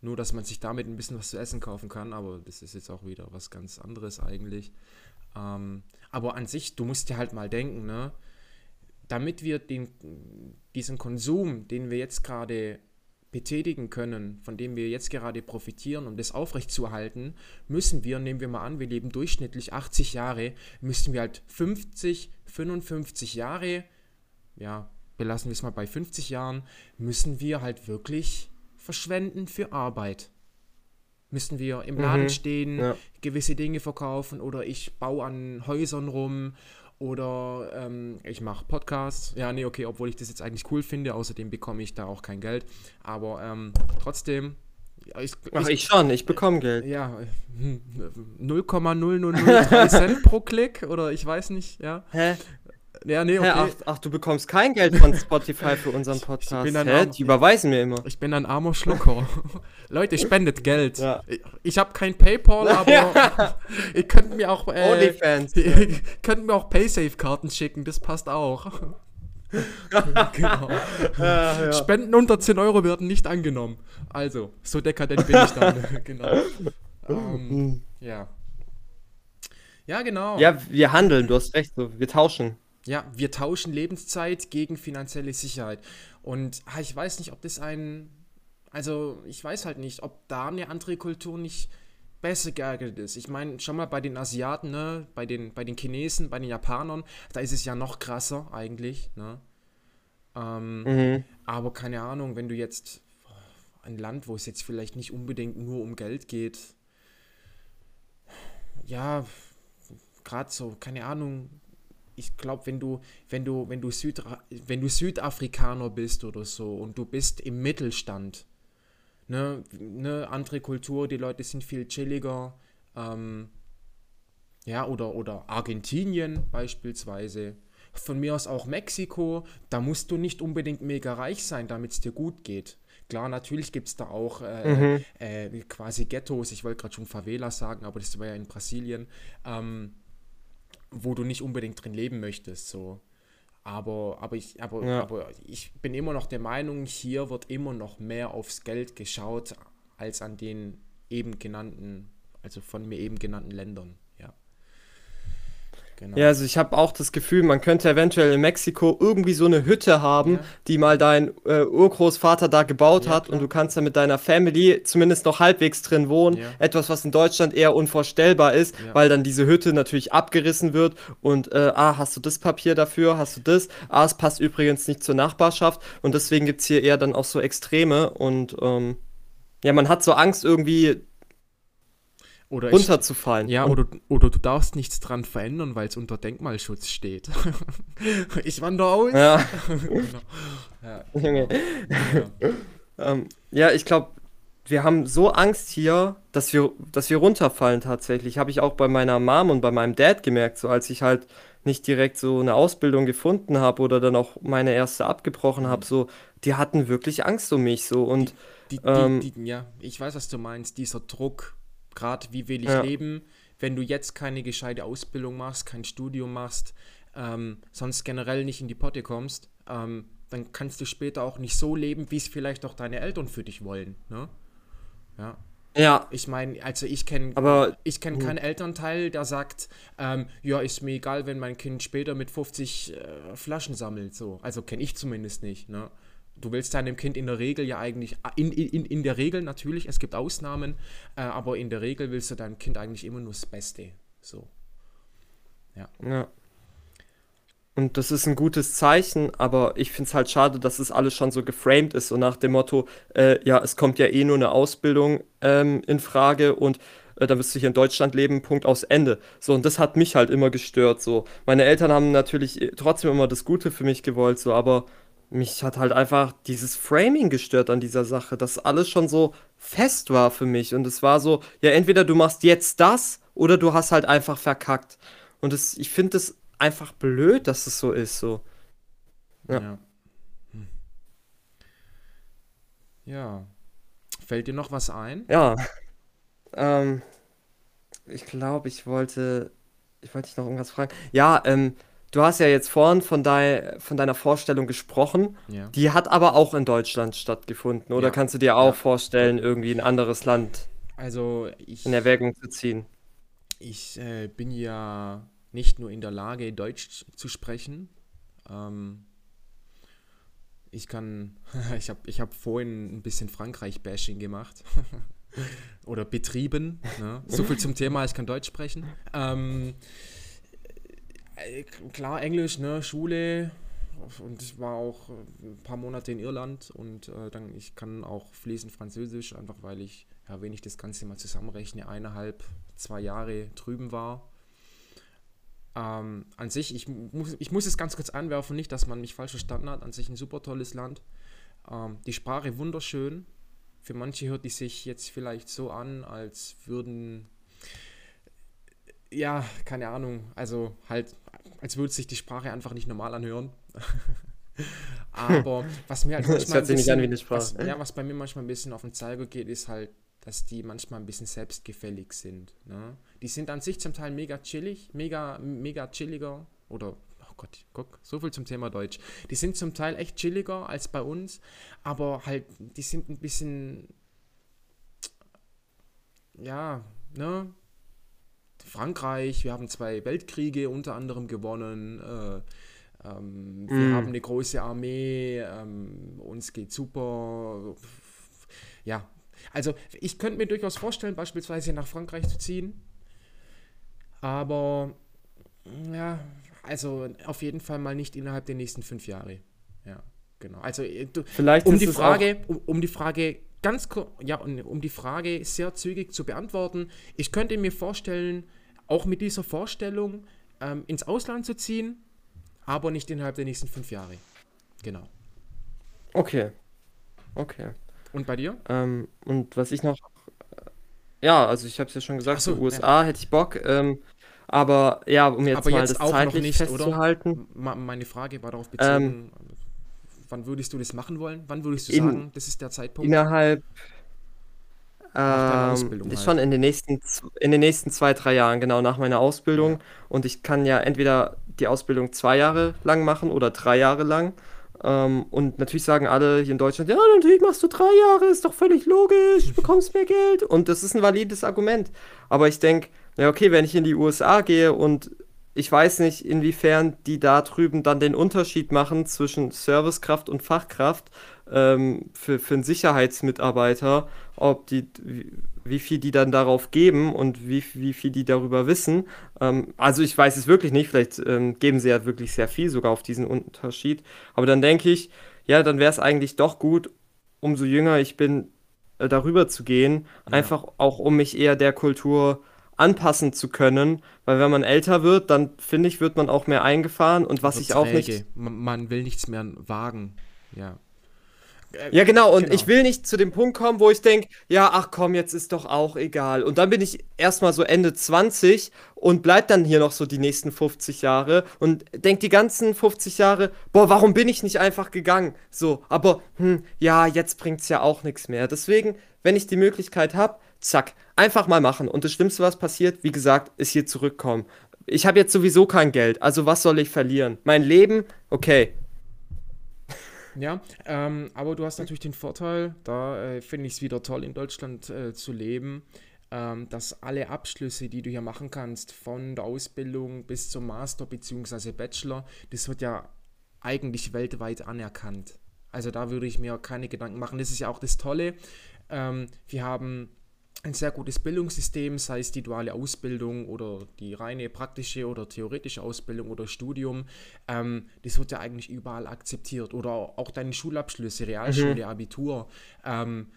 Nur, dass man sich damit ein bisschen was zu essen kaufen kann, aber das ist jetzt auch wieder was ganz anderes eigentlich. Ähm, aber an sich, du musst dir halt mal denken, ne? Damit wir den, diesen Konsum, den wir jetzt gerade betätigen können, von dem wir jetzt gerade profitieren, um das aufrechtzuerhalten, müssen wir, nehmen wir mal an, wir leben durchschnittlich 80 Jahre, müssen wir halt 50, 55 Jahre, ja, belassen wir es mal bei 50 Jahren, müssen wir halt wirklich verschwenden für Arbeit. Müssen wir im Laden mhm, stehen, ja. gewisse Dinge verkaufen oder ich baue an Häusern rum oder ähm, ich mache Podcasts. Ja, nee, okay, obwohl ich das jetzt eigentlich cool finde. Außerdem bekomme ich da auch kein Geld. Aber ähm, trotzdem. Ich, Ach, ich, ich schon, ich bekomme Geld. Ja, 0,0003 Cent pro Klick oder ich weiß nicht, ja. Hä? Ja, nee, okay. Hä, ach, ach, du bekommst kein Geld von Spotify für unseren Podcast. Ich bin Hä? Die überweisen mir immer. Ich bin ein armer Schlucker. Leute, spendet Geld. Ja. Ich, ich habe kein PayPal, aber ihr könnt mir auch äh, OnlyFans. Ihr könnt mir auch Paysafe-Karten schicken, das passt auch. genau. Ja, ja. Spenden unter 10 Euro werden nicht angenommen. Also, so dekadent bin ich dann. genau. Ähm, ja. Ja, genau. Ja, wir handeln, du hast recht, so, wir tauschen. Ja, wir tauschen Lebenszeit gegen finanzielle Sicherheit. Und ah, ich weiß nicht, ob das ein. Also, ich weiß halt nicht, ob da eine andere Kultur nicht besser geeignet ist. Ich meine, schon mal bei den Asiaten, ne, bei den, bei den Chinesen, bei den Japanern, da ist es ja noch krasser eigentlich, ne? Ähm, mhm. Aber keine Ahnung, wenn du jetzt ein Land, wo es jetzt vielleicht nicht unbedingt nur um Geld geht, ja, gerade so, keine Ahnung, ich glaube, wenn du, wenn du, wenn du Südra wenn du Südafrikaner bist oder so und du bist im Mittelstand, ne, ne, andere Kultur, die Leute sind viel chilliger, ähm, ja, oder, oder Argentinien beispielsweise. Von mir aus auch Mexiko, da musst du nicht unbedingt mega reich sein, damit es dir gut geht. Klar, natürlich gibt es da auch äh, mhm. äh, quasi Ghettos, ich wollte gerade schon Favelas sagen, aber das war ja in Brasilien. Ähm, wo du nicht unbedingt drin leben möchtest. So. Aber, aber, ich, aber, ja. aber ich bin immer noch der Meinung, hier wird immer noch mehr aufs Geld geschaut als an den eben genannten, also von mir eben genannten Ländern. Ja. Genau. Ja, also ich habe auch das Gefühl, man könnte eventuell in Mexiko irgendwie so eine Hütte haben, ja. die mal dein äh, Urgroßvater da gebaut ja, hat klar. und du kannst da mit deiner Family zumindest noch halbwegs drin wohnen. Ja. Etwas, was in Deutschland eher unvorstellbar ist, weil dann diese Hütte natürlich abgerissen wird und äh, ah, hast du das Papier dafür, hast du das? Ah, es passt übrigens nicht zur Nachbarschaft und deswegen gibt es hier eher dann auch so Extreme und ähm, ja, man hat so Angst irgendwie oder runterzufallen. Ich, ja, oder, oder du darfst nichts dran verändern, weil es unter Denkmalschutz steht. ich wandere aus. Ja. genau. ja. Ähm, ja, ich glaube, wir haben so Angst hier, dass wir, dass wir runterfallen tatsächlich. Habe ich auch bei meiner Mom und bei meinem Dad gemerkt, so als ich halt nicht direkt so eine Ausbildung gefunden habe oder dann auch meine erste abgebrochen habe, so, die hatten wirklich Angst um mich so und die, die, ähm, die, ja, ich weiß, was du meinst, dieser Druck, gerade wie will ich ja. leben, wenn du jetzt keine gescheite Ausbildung machst, kein Studium machst, ähm, sonst generell nicht in die Potte kommst, ähm, dann kannst du später auch nicht so leben, wie es vielleicht auch deine Eltern für dich wollen. Ne? Ja. Ja. Ich meine, also ich kenne ich kenne keinen Elternteil, der sagt, ähm, ja, ist mir egal, wenn mein Kind später mit 50 äh, Flaschen sammelt. So. Also kenne ich zumindest nicht. Ne? Du willst deinem Kind in der Regel ja eigentlich, in, in, in der Regel natürlich, es gibt Ausnahmen, äh, aber in der Regel willst du deinem Kind eigentlich immer nur das Beste. So. Ja. Ja. Und das ist ein gutes Zeichen, aber ich finde es halt schade, dass es alles schon so geframed ist, so nach dem Motto, äh, ja, es kommt ja eh nur eine Ausbildung ähm, in Frage und äh, dann wirst du hier in Deutschland leben, Punkt aus Ende. So, und das hat mich halt immer gestört. So, meine Eltern haben natürlich äh, trotzdem immer das Gute für mich gewollt, so, aber mich hat halt einfach dieses Framing gestört an dieser Sache, dass alles schon so fest war für mich. Und es war so, ja, entweder du machst jetzt das oder du hast halt einfach verkackt. Und das, ich finde es einfach blöd, dass es so ist. So. Ja. Ja. Hm. ja. Fällt dir noch was ein? Ja. Ähm, ich glaube, ich wollte. Ich wollte dich noch irgendwas fragen. Ja, ähm, Du hast ja jetzt vorhin von, dei, von deiner Vorstellung gesprochen. Ja. Die hat aber auch in Deutschland stattgefunden. Oder ja. kannst du dir auch ja. vorstellen, irgendwie ein anderes Land also ich, in Erwägung zu ziehen? Ich äh, bin ja nicht nur in der Lage, Deutsch zu sprechen. Ähm, ich kann, ich habe ich hab vorhin ein bisschen Frankreich-Bashing gemacht. Oder betrieben. Ne? So viel zum Thema, ich kann Deutsch sprechen. Ähm, äh, klar, Englisch, ne, Schule und ich war auch äh, ein paar Monate in Irland und äh, dann ich kann auch fließend Französisch, einfach weil ich, ja, wenn ich das Ganze mal zusammenrechne, eineinhalb, zwei Jahre drüben war. Ähm, an sich, ich muss, ich muss es ganz kurz anwerfen, nicht, dass man mich falsch verstanden hat, an sich ein super tolles Land. Ähm, die Sprache wunderschön. Für manche hört die sich jetzt vielleicht so an, als würden ja, keine Ahnung, also halt, als würde sich die Sprache einfach nicht normal anhören. Aber was mir halt manchmal ein bisschen, was, ja, was bei mir manchmal ein bisschen auf den Zeiger geht, ist halt, dass die manchmal ein bisschen selbstgefällig sind. Ne? Die sind an sich zum Teil mega chillig, mega, mega chilliger oder oh Gott, guck, so viel zum Thema Deutsch. Die sind zum Teil echt chilliger als bei uns, aber halt, die sind ein bisschen, ja, ne, Frankreich, wir haben zwei Weltkriege unter anderem gewonnen, äh, ähm, wir mm. haben eine große Armee, ähm, uns geht super. Ja, also ich könnte mir durchaus vorstellen, beispielsweise nach Frankreich zu ziehen. Aber ja, also auf jeden Fall mal nicht innerhalb der nächsten fünf Jahre. Ja, genau. Also äh, du, Vielleicht um die Frage, um, um die Frage ganz ja, um die Frage sehr zügig zu beantworten, ich könnte mir vorstellen, auch mit dieser Vorstellung ähm, ins Ausland zu ziehen, aber nicht innerhalb der nächsten fünf Jahre. Genau. Okay. Okay. Und bei dir? Ähm, und was ich noch. Äh, ja, also ich habe es ja schon gesagt, so, USA ja. hätte ich Bock. Ähm, aber ja, um jetzt aber mal jetzt das zeitlich nicht, festzuhalten. Oder? Meine Frage war darauf bezogen, ähm, wann würdest du das machen wollen? Wann würdest du in, sagen, das ist der Zeitpunkt? Innerhalb ähm, ist halt. schon in den, nächsten, in den nächsten zwei, drei Jahren, genau nach meiner Ausbildung. Ja. Und ich kann ja entweder die Ausbildung zwei Jahre lang machen oder drei Jahre lang. Ähm, und natürlich sagen alle hier in Deutschland, ja, natürlich machst du drei Jahre, ist doch völlig logisch, du bekommst mehr Geld. Und das ist ein valides Argument. Aber ich denke, ja, okay, wenn ich in die USA gehe und ich weiß nicht, inwiefern die da drüben dann den Unterschied machen zwischen Servicekraft und Fachkraft ähm, für, für einen Sicherheitsmitarbeiter, ob die, wie, viel die dann darauf geben und wie, wie viel die darüber wissen. Ähm, also ich weiß es wirklich nicht, vielleicht ähm, geben sie ja wirklich sehr viel sogar auf diesen Unterschied. Aber dann denke ich, ja, dann wäre es eigentlich doch gut, umso jünger ich bin, äh, darüber zu gehen, ja. einfach auch um mich eher der Kultur anpassen zu können, weil wenn man älter wird, dann finde ich, wird man auch mehr eingefahren und was ich auch nicht. Man will nichts mehr wagen, ja. Ja, genau, und genau. ich will nicht zu dem Punkt kommen, wo ich denke, ja, ach komm, jetzt ist doch auch egal. Und dann bin ich erstmal so Ende 20 und bleib dann hier noch so die nächsten 50 Jahre und denk die ganzen 50 Jahre, boah, warum bin ich nicht einfach gegangen? So, aber, hm, ja, jetzt bringt's ja auch nichts mehr. Deswegen, wenn ich die Möglichkeit habe, zack, einfach mal machen. Und das Schlimmste, was passiert, wie gesagt, ist hier zurückkommen. Ich habe jetzt sowieso kein Geld, also was soll ich verlieren? Mein Leben, okay. Ja, ähm, aber du hast natürlich den Vorteil, da äh, finde ich es wieder toll, in Deutschland äh, zu leben, ähm, dass alle Abschlüsse, die du hier machen kannst, von der Ausbildung bis zum Master bzw. Bachelor, das wird ja eigentlich weltweit anerkannt. Also da würde ich mir keine Gedanken machen. Das ist ja auch das Tolle. Ähm, wir haben ein sehr gutes Bildungssystem, sei es die duale Ausbildung oder die reine praktische oder theoretische Ausbildung oder Studium. Ähm, das wird ja eigentlich überall akzeptiert. Oder auch deine Schulabschlüsse, Realschule, mhm. Abitur. Ähm,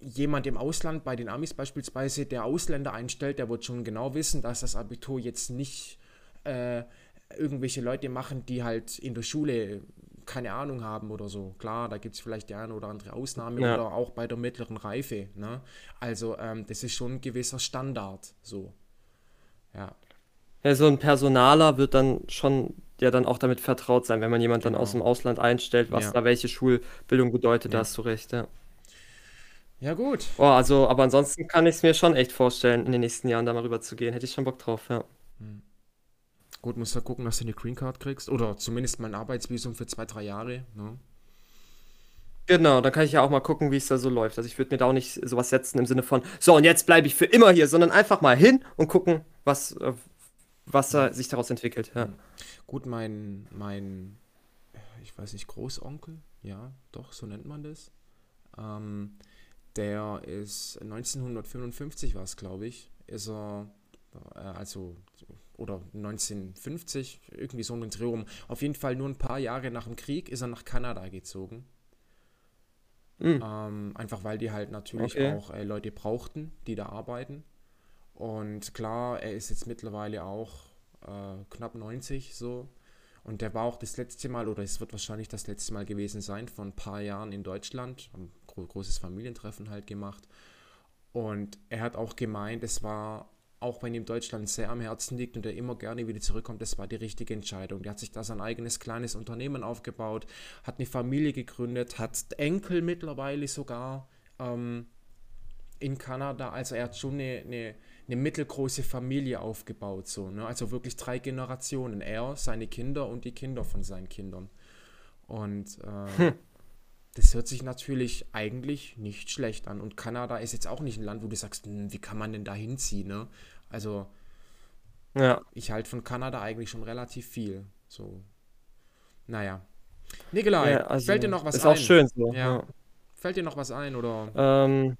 jemand im Ausland, bei den Amis beispielsweise, der Ausländer einstellt, der wird schon genau wissen, dass das Abitur jetzt nicht äh, irgendwelche Leute machen, die halt in der Schule keine Ahnung haben oder so. Klar, da gibt es vielleicht die eine oder andere Ausnahme ja. oder auch bei der mittleren Reife. Ne? Also ähm, das ist schon ein gewisser Standard. So. Ja. ja. So ein Personaler wird dann schon ja dann auch damit vertraut sein, wenn man jemand genau. dann aus dem Ausland einstellt, was ja. da welche Schulbildung bedeutet, da hast du recht, ja. Ja, gut. Oh, also, aber ansonsten kann ich es mir schon echt vorstellen, in den nächsten Jahren da mal rüber zu gehen. Hätte ich schon Bock drauf, ja. Hm. Gut, musst du gucken, dass du eine Green Card kriegst. Oder zumindest mein Arbeitsvisum für zwei, drei Jahre. Ne? Genau, dann kann ich ja auch mal gucken, wie es da so läuft. Also ich würde mir da auch nicht sowas setzen im Sinne von, so und jetzt bleibe ich für immer hier, sondern einfach mal hin und gucken, was, äh, was da sich daraus entwickelt. Ja. Gut, mein, mein, ich weiß nicht, Großonkel, ja, doch, so nennt man das. Ähm, der ist 1955 war es, glaube ich, ist er, äh, also oder 1950, irgendwie so ein Dreh rum. Auf jeden Fall nur ein paar Jahre nach dem Krieg ist er nach Kanada gezogen. Mhm. Ähm, einfach weil die halt natürlich okay. auch äh, Leute brauchten, die da arbeiten. Und klar, er ist jetzt mittlerweile auch äh, knapp 90 so. Und der war auch das letzte Mal, oder es wird wahrscheinlich das letzte Mal gewesen sein, vor ein paar Jahren in Deutschland. Ein großes Familientreffen halt gemacht. Und er hat auch gemeint, es war auch wenn ihm Deutschland sehr am Herzen liegt und er immer gerne wieder zurückkommt, das war die richtige Entscheidung. Der hat sich da sein eigenes kleines Unternehmen aufgebaut, hat eine Familie gegründet, hat Enkel mittlerweile sogar ähm, in Kanada. Also er hat schon eine, eine, eine mittelgroße Familie aufgebaut, so, ne? also wirklich drei Generationen. Er, seine Kinder und die Kinder von seinen Kindern. Und äh, hm. Das hört sich natürlich eigentlich nicht schlecht an. Und Kanada ist jetzt auch nicht ein Land, wo du sagst, hm, wie kann man denn da hinziehen? Ne? Also, ja. ich halte von Kanada eigentlich schon relativ viel. So, naja. Nikolai, ja, also fällt dir noch was ist ein? Ist auch schön so. Ja. ja. Fällt dir noch was ein oder? Ähm,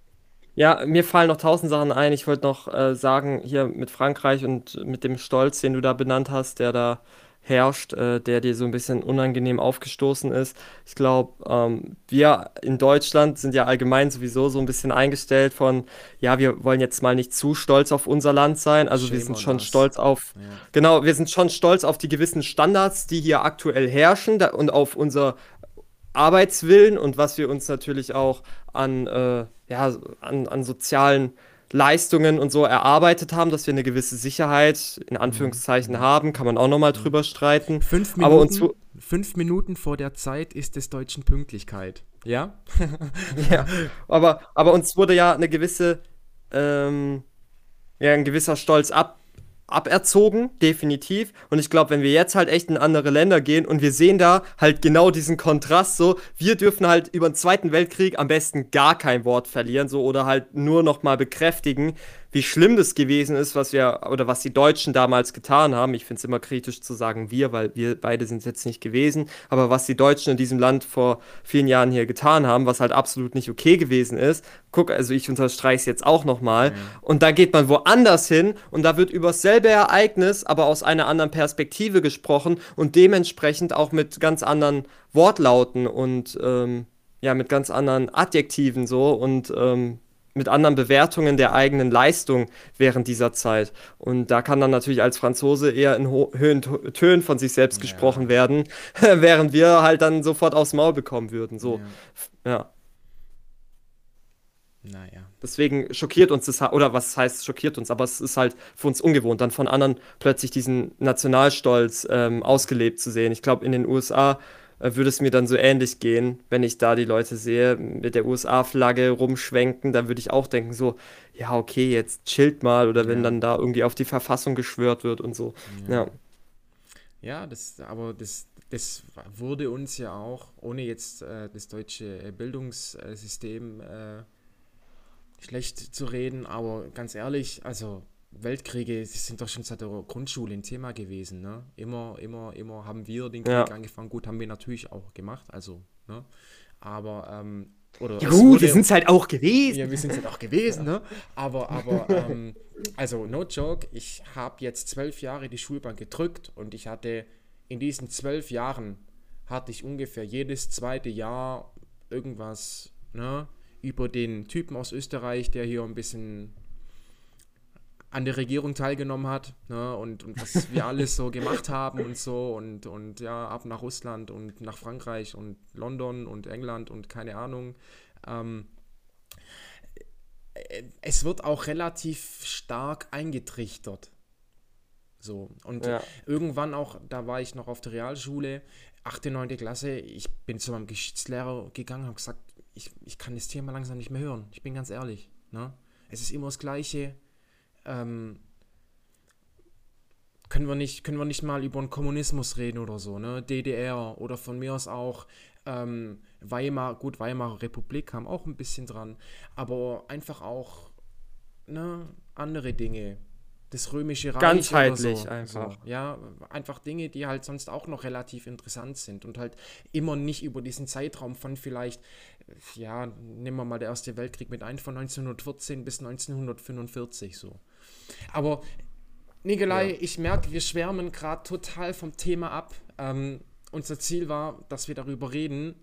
ja, mir fallen noch tausend Sachen ein. Ich wollte noch äh, sagen, hier mit Frankreich und mit dem Stolz, den du da benannt hast, der da herrscht, äh, der dir so ein bisschen unangenehm aufgestoßen ist. Ich glaube, ähm, wir in Deutschland sind ja allgemein sowieso so ein bisschen eingestellt von, ja, wir wollen jetzt mal nicht zu stolz auf unser Land sein. Also Shame wir sind schon us. stolz auf, ja. genau, wir sind schon stolz auf die gewissen Standards, die hier aktuell herrschen da, und auf unser Arbeitswillen und was wir uns natürlich auch an, äh, ja, an, an sozialen Leistungen und so erarbeitet haben, dass wir eine gewisse Sicherheit in Anführungszeichen mhm. haben, kann man auch nochmal mhm. drüber streiten. Fünf Minuten, aber uns, fünf Minuten vor der Zeit ist des Deutschen Pünktlichkeit. Ja? ja, aber, aber uns wurde ja eine gewisse, ähm, ja, ein gewisser Stolz ab, aberzogen, definitiv. Und ich glaube, wenn wir jetzt halt echt in andere Länder gehen und wir sehen da halt genau diesen Kontrast, so, wir dürfen halt über den Zweiten Weltkrieg am besten gar kein Wort verlieren, so, oder halt nur nochmal bekräftigen, wie schlimm das gewesen ist, was wir oder was die Deutschen damals getan haben. Ich finde es immer kritisch zu sagen wir, weil wir beide sind es jetzt nicht gewesen, aber was die Deutschen in diesem Land vor vielen Jahren hier getan haben, was halt absolut nicht okay gewesen ist. Guck, also ich unterstreiche es jetzt auch nochmal. Mhm. Und da geht man woanders hin und da wird über dasselbe Ereignis, aber aus einer anderen Perspektive gesprochen und dementsprechend auch mit ganz anderen Wortlauten und ähm, ja, mit ganz anderen Adjektiven so und ähm, mit anderen Bewertungen der eigenen Leistung während dieser Zeit. Und da kann dann natürlich als Franzose eher in Höhen Tönen von sich selbst ja. gesprochen werden, während wir halt dann sofort aufs Maul bekommen würden. So, ja. ja. Naja. Deswegen schockiert uns das, oder was heißt schockiert uns, aber es ist halt für uns ungewohnt, dann von anderen plötzlich diesen Nationalstolz ähm, ausgelebt zu sehen. Ich glaube, in den USA würde es mir dann so ähnlich gehen, wenn ich da die Leute sehe mit der USA-Flagge rumschwenken, dann würde ich auch denken so, ja, okay, jetzt chillt mal oder wenn ja. dann da irgendwie auf die Verfassung geschwört wird und so. Ja. Ja, ja das, aber das, das wurde uns ja auch, ohne jetzt äh, das deutsche äh, Bildungssystem äh, schlecht zu reden, aber ganz ehrlich, also Weltkriege sind doch schon seit der Grundschule ein Thema gewesen. Ne? Immer, immer, immer haben wir den Krieg ja. angefangen. Gut, haben wir natürlich auch gemacht. Also, ne? Aber, ähm, oder ja, gut, wir sind es halt auch gewesen. Ja, wir sind es halt auch gewesen, ne? Aber, aber, ähm, also, no joke, ich habe jetzt zwölf Jahre die Schulbank gedrückt und ich hatte in diesen zwölf Jahren hatte ich ungefähr jedes zweite Jahr irgendwas, ne? Über den Typen aus Österreich, der hier ein bisschen an der Regierung teilgenommen hat ne, und, und was wir alles so gemacht haben und so und, und ja, ab nach Russland und nach Frankreich und London und England und keine Ahnung. Ähm, äh, es wird auch relativ stark eingetrichtert. So, und ja. irgendwann auch, da war ich noch auf der Realschule, 8., 9. Klasse, ich bin zu meinem Geschichtslehrer gegangen und habe gesagt, ich, ich kann das Thema langsam nicht mehr hören. Ich bin ganz ehrlich. Ne? Es ist immer das Gleiche ähm, können wir nicht, können wir nicht mal über den Kommunismus reden oder so, ne? DDR oder von mir aus auch ähm, Weimar, gut, Weimarer Republik kam auch ein bisschen dran, aber einfach auch ne, andere Dinge. Das römische Reich. Ganzheitlich so, einfach. So, ja, einfach Dinge, die halt sonst auch noch relativ interessant sind und halt immer nicht über diesen Zeitraum von vielleicht, ja, nehmen wir mal der Erste Weltkrieg mit ein, von 1914 bis 1945 so. Aber Nikolai, ja. ich merke, wir schwärmen gerade total vom Thema ab. Ähm, unser Ziel war, dass wir darüber reden,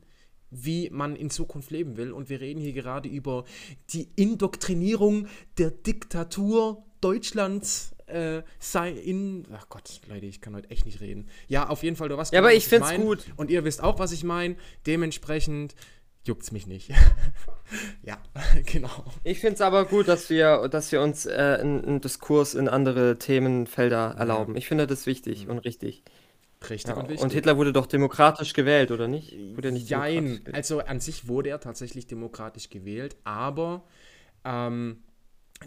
wie man in Zukunft leben will. Und wir reden hier gerade über die Indoktrinierung der Diktatur Deutschlands äh, sei in. Ach Gott, Leute, ich kann heute echt nicht reden. Ja, auf jeden Fall, du was. Ja, aber ich finde es gut. Und ihr wisst auch, was ich meine. Dementsprechend juckt's mich nicht. ja, genau. Ich finde es aber gut, dass wir, dass wir uns äh, einen Diskurs in andere Themenfelder erlauben. Ich finde das wichtig und richtig. Richtig ja, und wichtig. Und Hitler wurde doch demokratisch gewählt, oder nicht? Wurde er nicht Nein, also an sich wurde er tatsächlich demokratisch gewählt, aber ähm,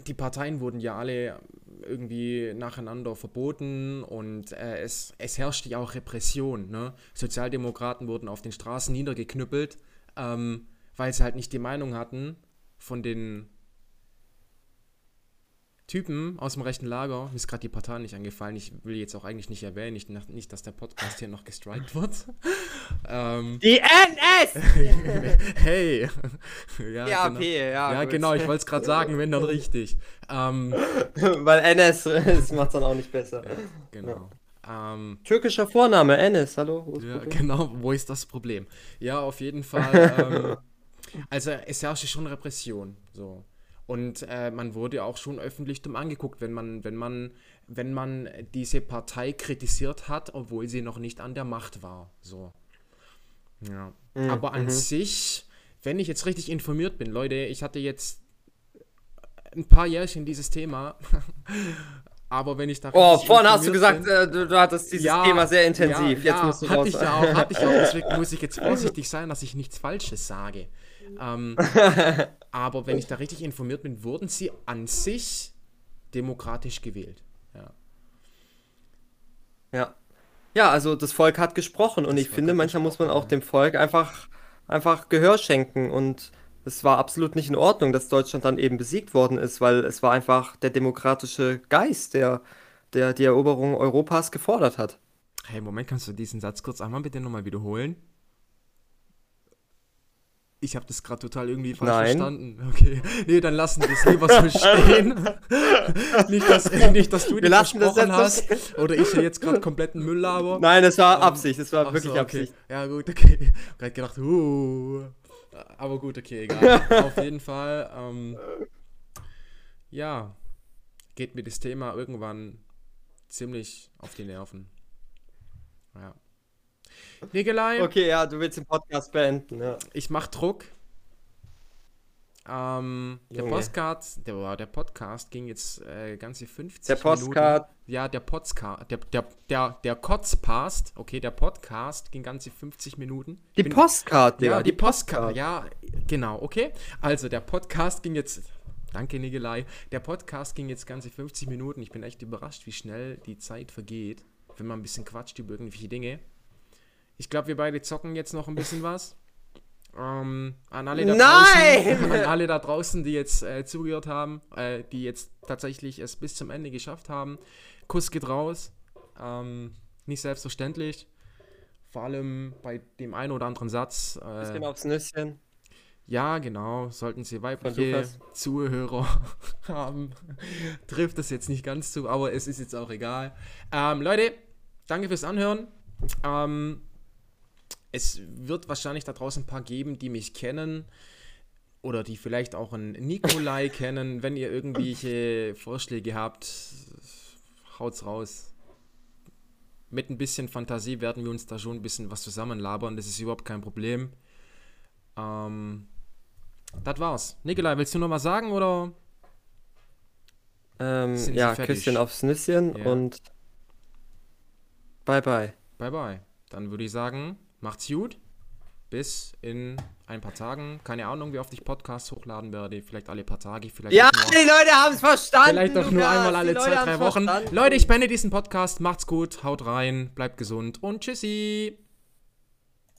die Parteien wurden ja alle irgendwie nacheinander verboten und äh, es, es herrschte ja auch Repression. Ne? Sozialdemokraten wurden auf den Straßen niedergeknüppelt ähm, weil sie halt nicht die Meinung hatten von den Typen aus dem rechten Lager, mir ist gerade die Partei nicht angefallen, ich will jetzt auch eigentlich nicht erwähnen, nicht, nicht dass der Podcast hier noch gestrikt wird. ähm, die NS! hey! ja, ja, genau. Okay, ja, ja genau, ich wollte es gerade sagen, wenn dann richtig. Ähm, Weil NS, macht es dann auch nicht besser. Ja, genau. Ähm, Türkischer Vorname, Enes, hallo. Ja, genau, wo ist das Problem? Ja, auf jeden Fall. ähm, also es herrschte schon Repression. So. Und äh, man wurde auch schon öffentlich dumm angeguckt, wenn man, wenn man, wenn man diese Partei kritisiert hat, obwohl sie noch nicht an der Macht war. So. Ja. Mhm. Aber an mhm. sich, wenn ich jetzt richtig informiert bin, Leute, ich hatte jetzt ein paar Jährchen dieses Thema. Aber wenn ich da. Oh, vorhin hast du gesagt, äh, du, du, hattest dieses ja, Thema sehr intensiv. Ja, jetzt musst du hatte raus. Ich ja auch, hatte ich auch. Deswegen muss ich jetzt vorsichtig sein, dass ich nichts Falsches sage. Ähm, aber wenn ich da richtig informiert bin, wurden sie an sich demokratisch gewählt. Ja. Ja. Ja, also das Volk hat gesprochen und das ich Volk finde, manchmal muss man auch dem Volk einfach, einfach Gehör schenken und es war absolut nicht in Ordnung, dass Deutschland dann eben besiegt worden ist, weil es war einfach der demokratische Geist, der, der die Eroberung Europas gefordert hat. Hey, Moment, kannst du diesen Satz kurz einmal bitte nochmal wiederholen? Ich habe das gerade total irgendwie falsch Nein. verstanden. Okay, nee, dann lassen wir es lieber so stehen. nicht, dass, nicht, dass du Wir lassen das so hast oder ich hier jetzt gerade kompletten Müll laber. Nein, es war Ähm, Absicht, es war Ach wirklich so, okay. Absicht. Ja, gut, okay. Gerade gedacht, uh. Aber gut, okay, egal. Auf jeden Fall, ähm, ja, geht mir das Thema irgendwann ziemlich auf die Nerven. Ja. Nikolai, Okay, ja, du willst den Podcast beenden, ja. ich mach Druck. Ähm, der. Podcast, der, der Podcast ging jetzt äh, ganze 50 Der Postcard. Minuten. Ja, der Podcast, der, der, der, der Kotzpast, okay, der Podcast ging ganze 50 Minuten. Die Bin- Postcard, Digga. Ja, die Postkarte. Ja, genau, okay. Also der Podcast ging jetzt. Danke, Nigelei. Der Podcast ging jetzt ganze 50 Minuten. Ich bin echt überrascht, wie schnell die Zeit vergeht, wenn man ein bisschen quatscht über irgendwelche Dinge. Ich glaube, wir beide zocken jetzt noch ein bisschen was. Ähm, an alle da Nein! draußen, an alle da draußen, die jetzt äh, zugehört haben, äh, die jetzt tatsächlich es bis zum Ende geschafft haben. Kuss geht raus. Ähm, nicht selbstverständlich. Vor allem bei dem einen oder anderen Satz. Äh, Bisschen aufs Nüsschen. ja, genau. Sollten Sie weibliche. Zuhörer haben, trifft das jetzt nicht ganz zu, aber es ist jetzt auch egal. Ähm, Leute, danke fürs Anhören. Ähm, es wird wahrscheinlich da draußen ein paar geben, die mich kennen oder die vielleicht auch einen Nikolai kennen. Wenn ihr irgendwelche Vorschläge habt, haut's raus. Mit ein bisschen Fantasie werden wir uns da schon ein bisschen was zusammenlabern. Das ist überhaupt kein Problem. Ähm, das war's. Nikolai, willst du noch mal sagen oder? Ähm, ja? Küsschen aufs Nüsschen Ja. und bye bye. Bye bye. Dann würde ich sagen, macht's gut. Bis in ein paar Tagen. Keine Ahnung, wie oft ich Podcasts hochladen werde. Vielleicht alle paar Tage, vielleicht Ja, nur, die Leute haben es verstanden. vielleicht auch nur einmal alle zwei, drei Wochen. verstanden. Leute, ich beende diesen Podcast. Macht's gut, haut rein, bleibt gesund und tschüssi.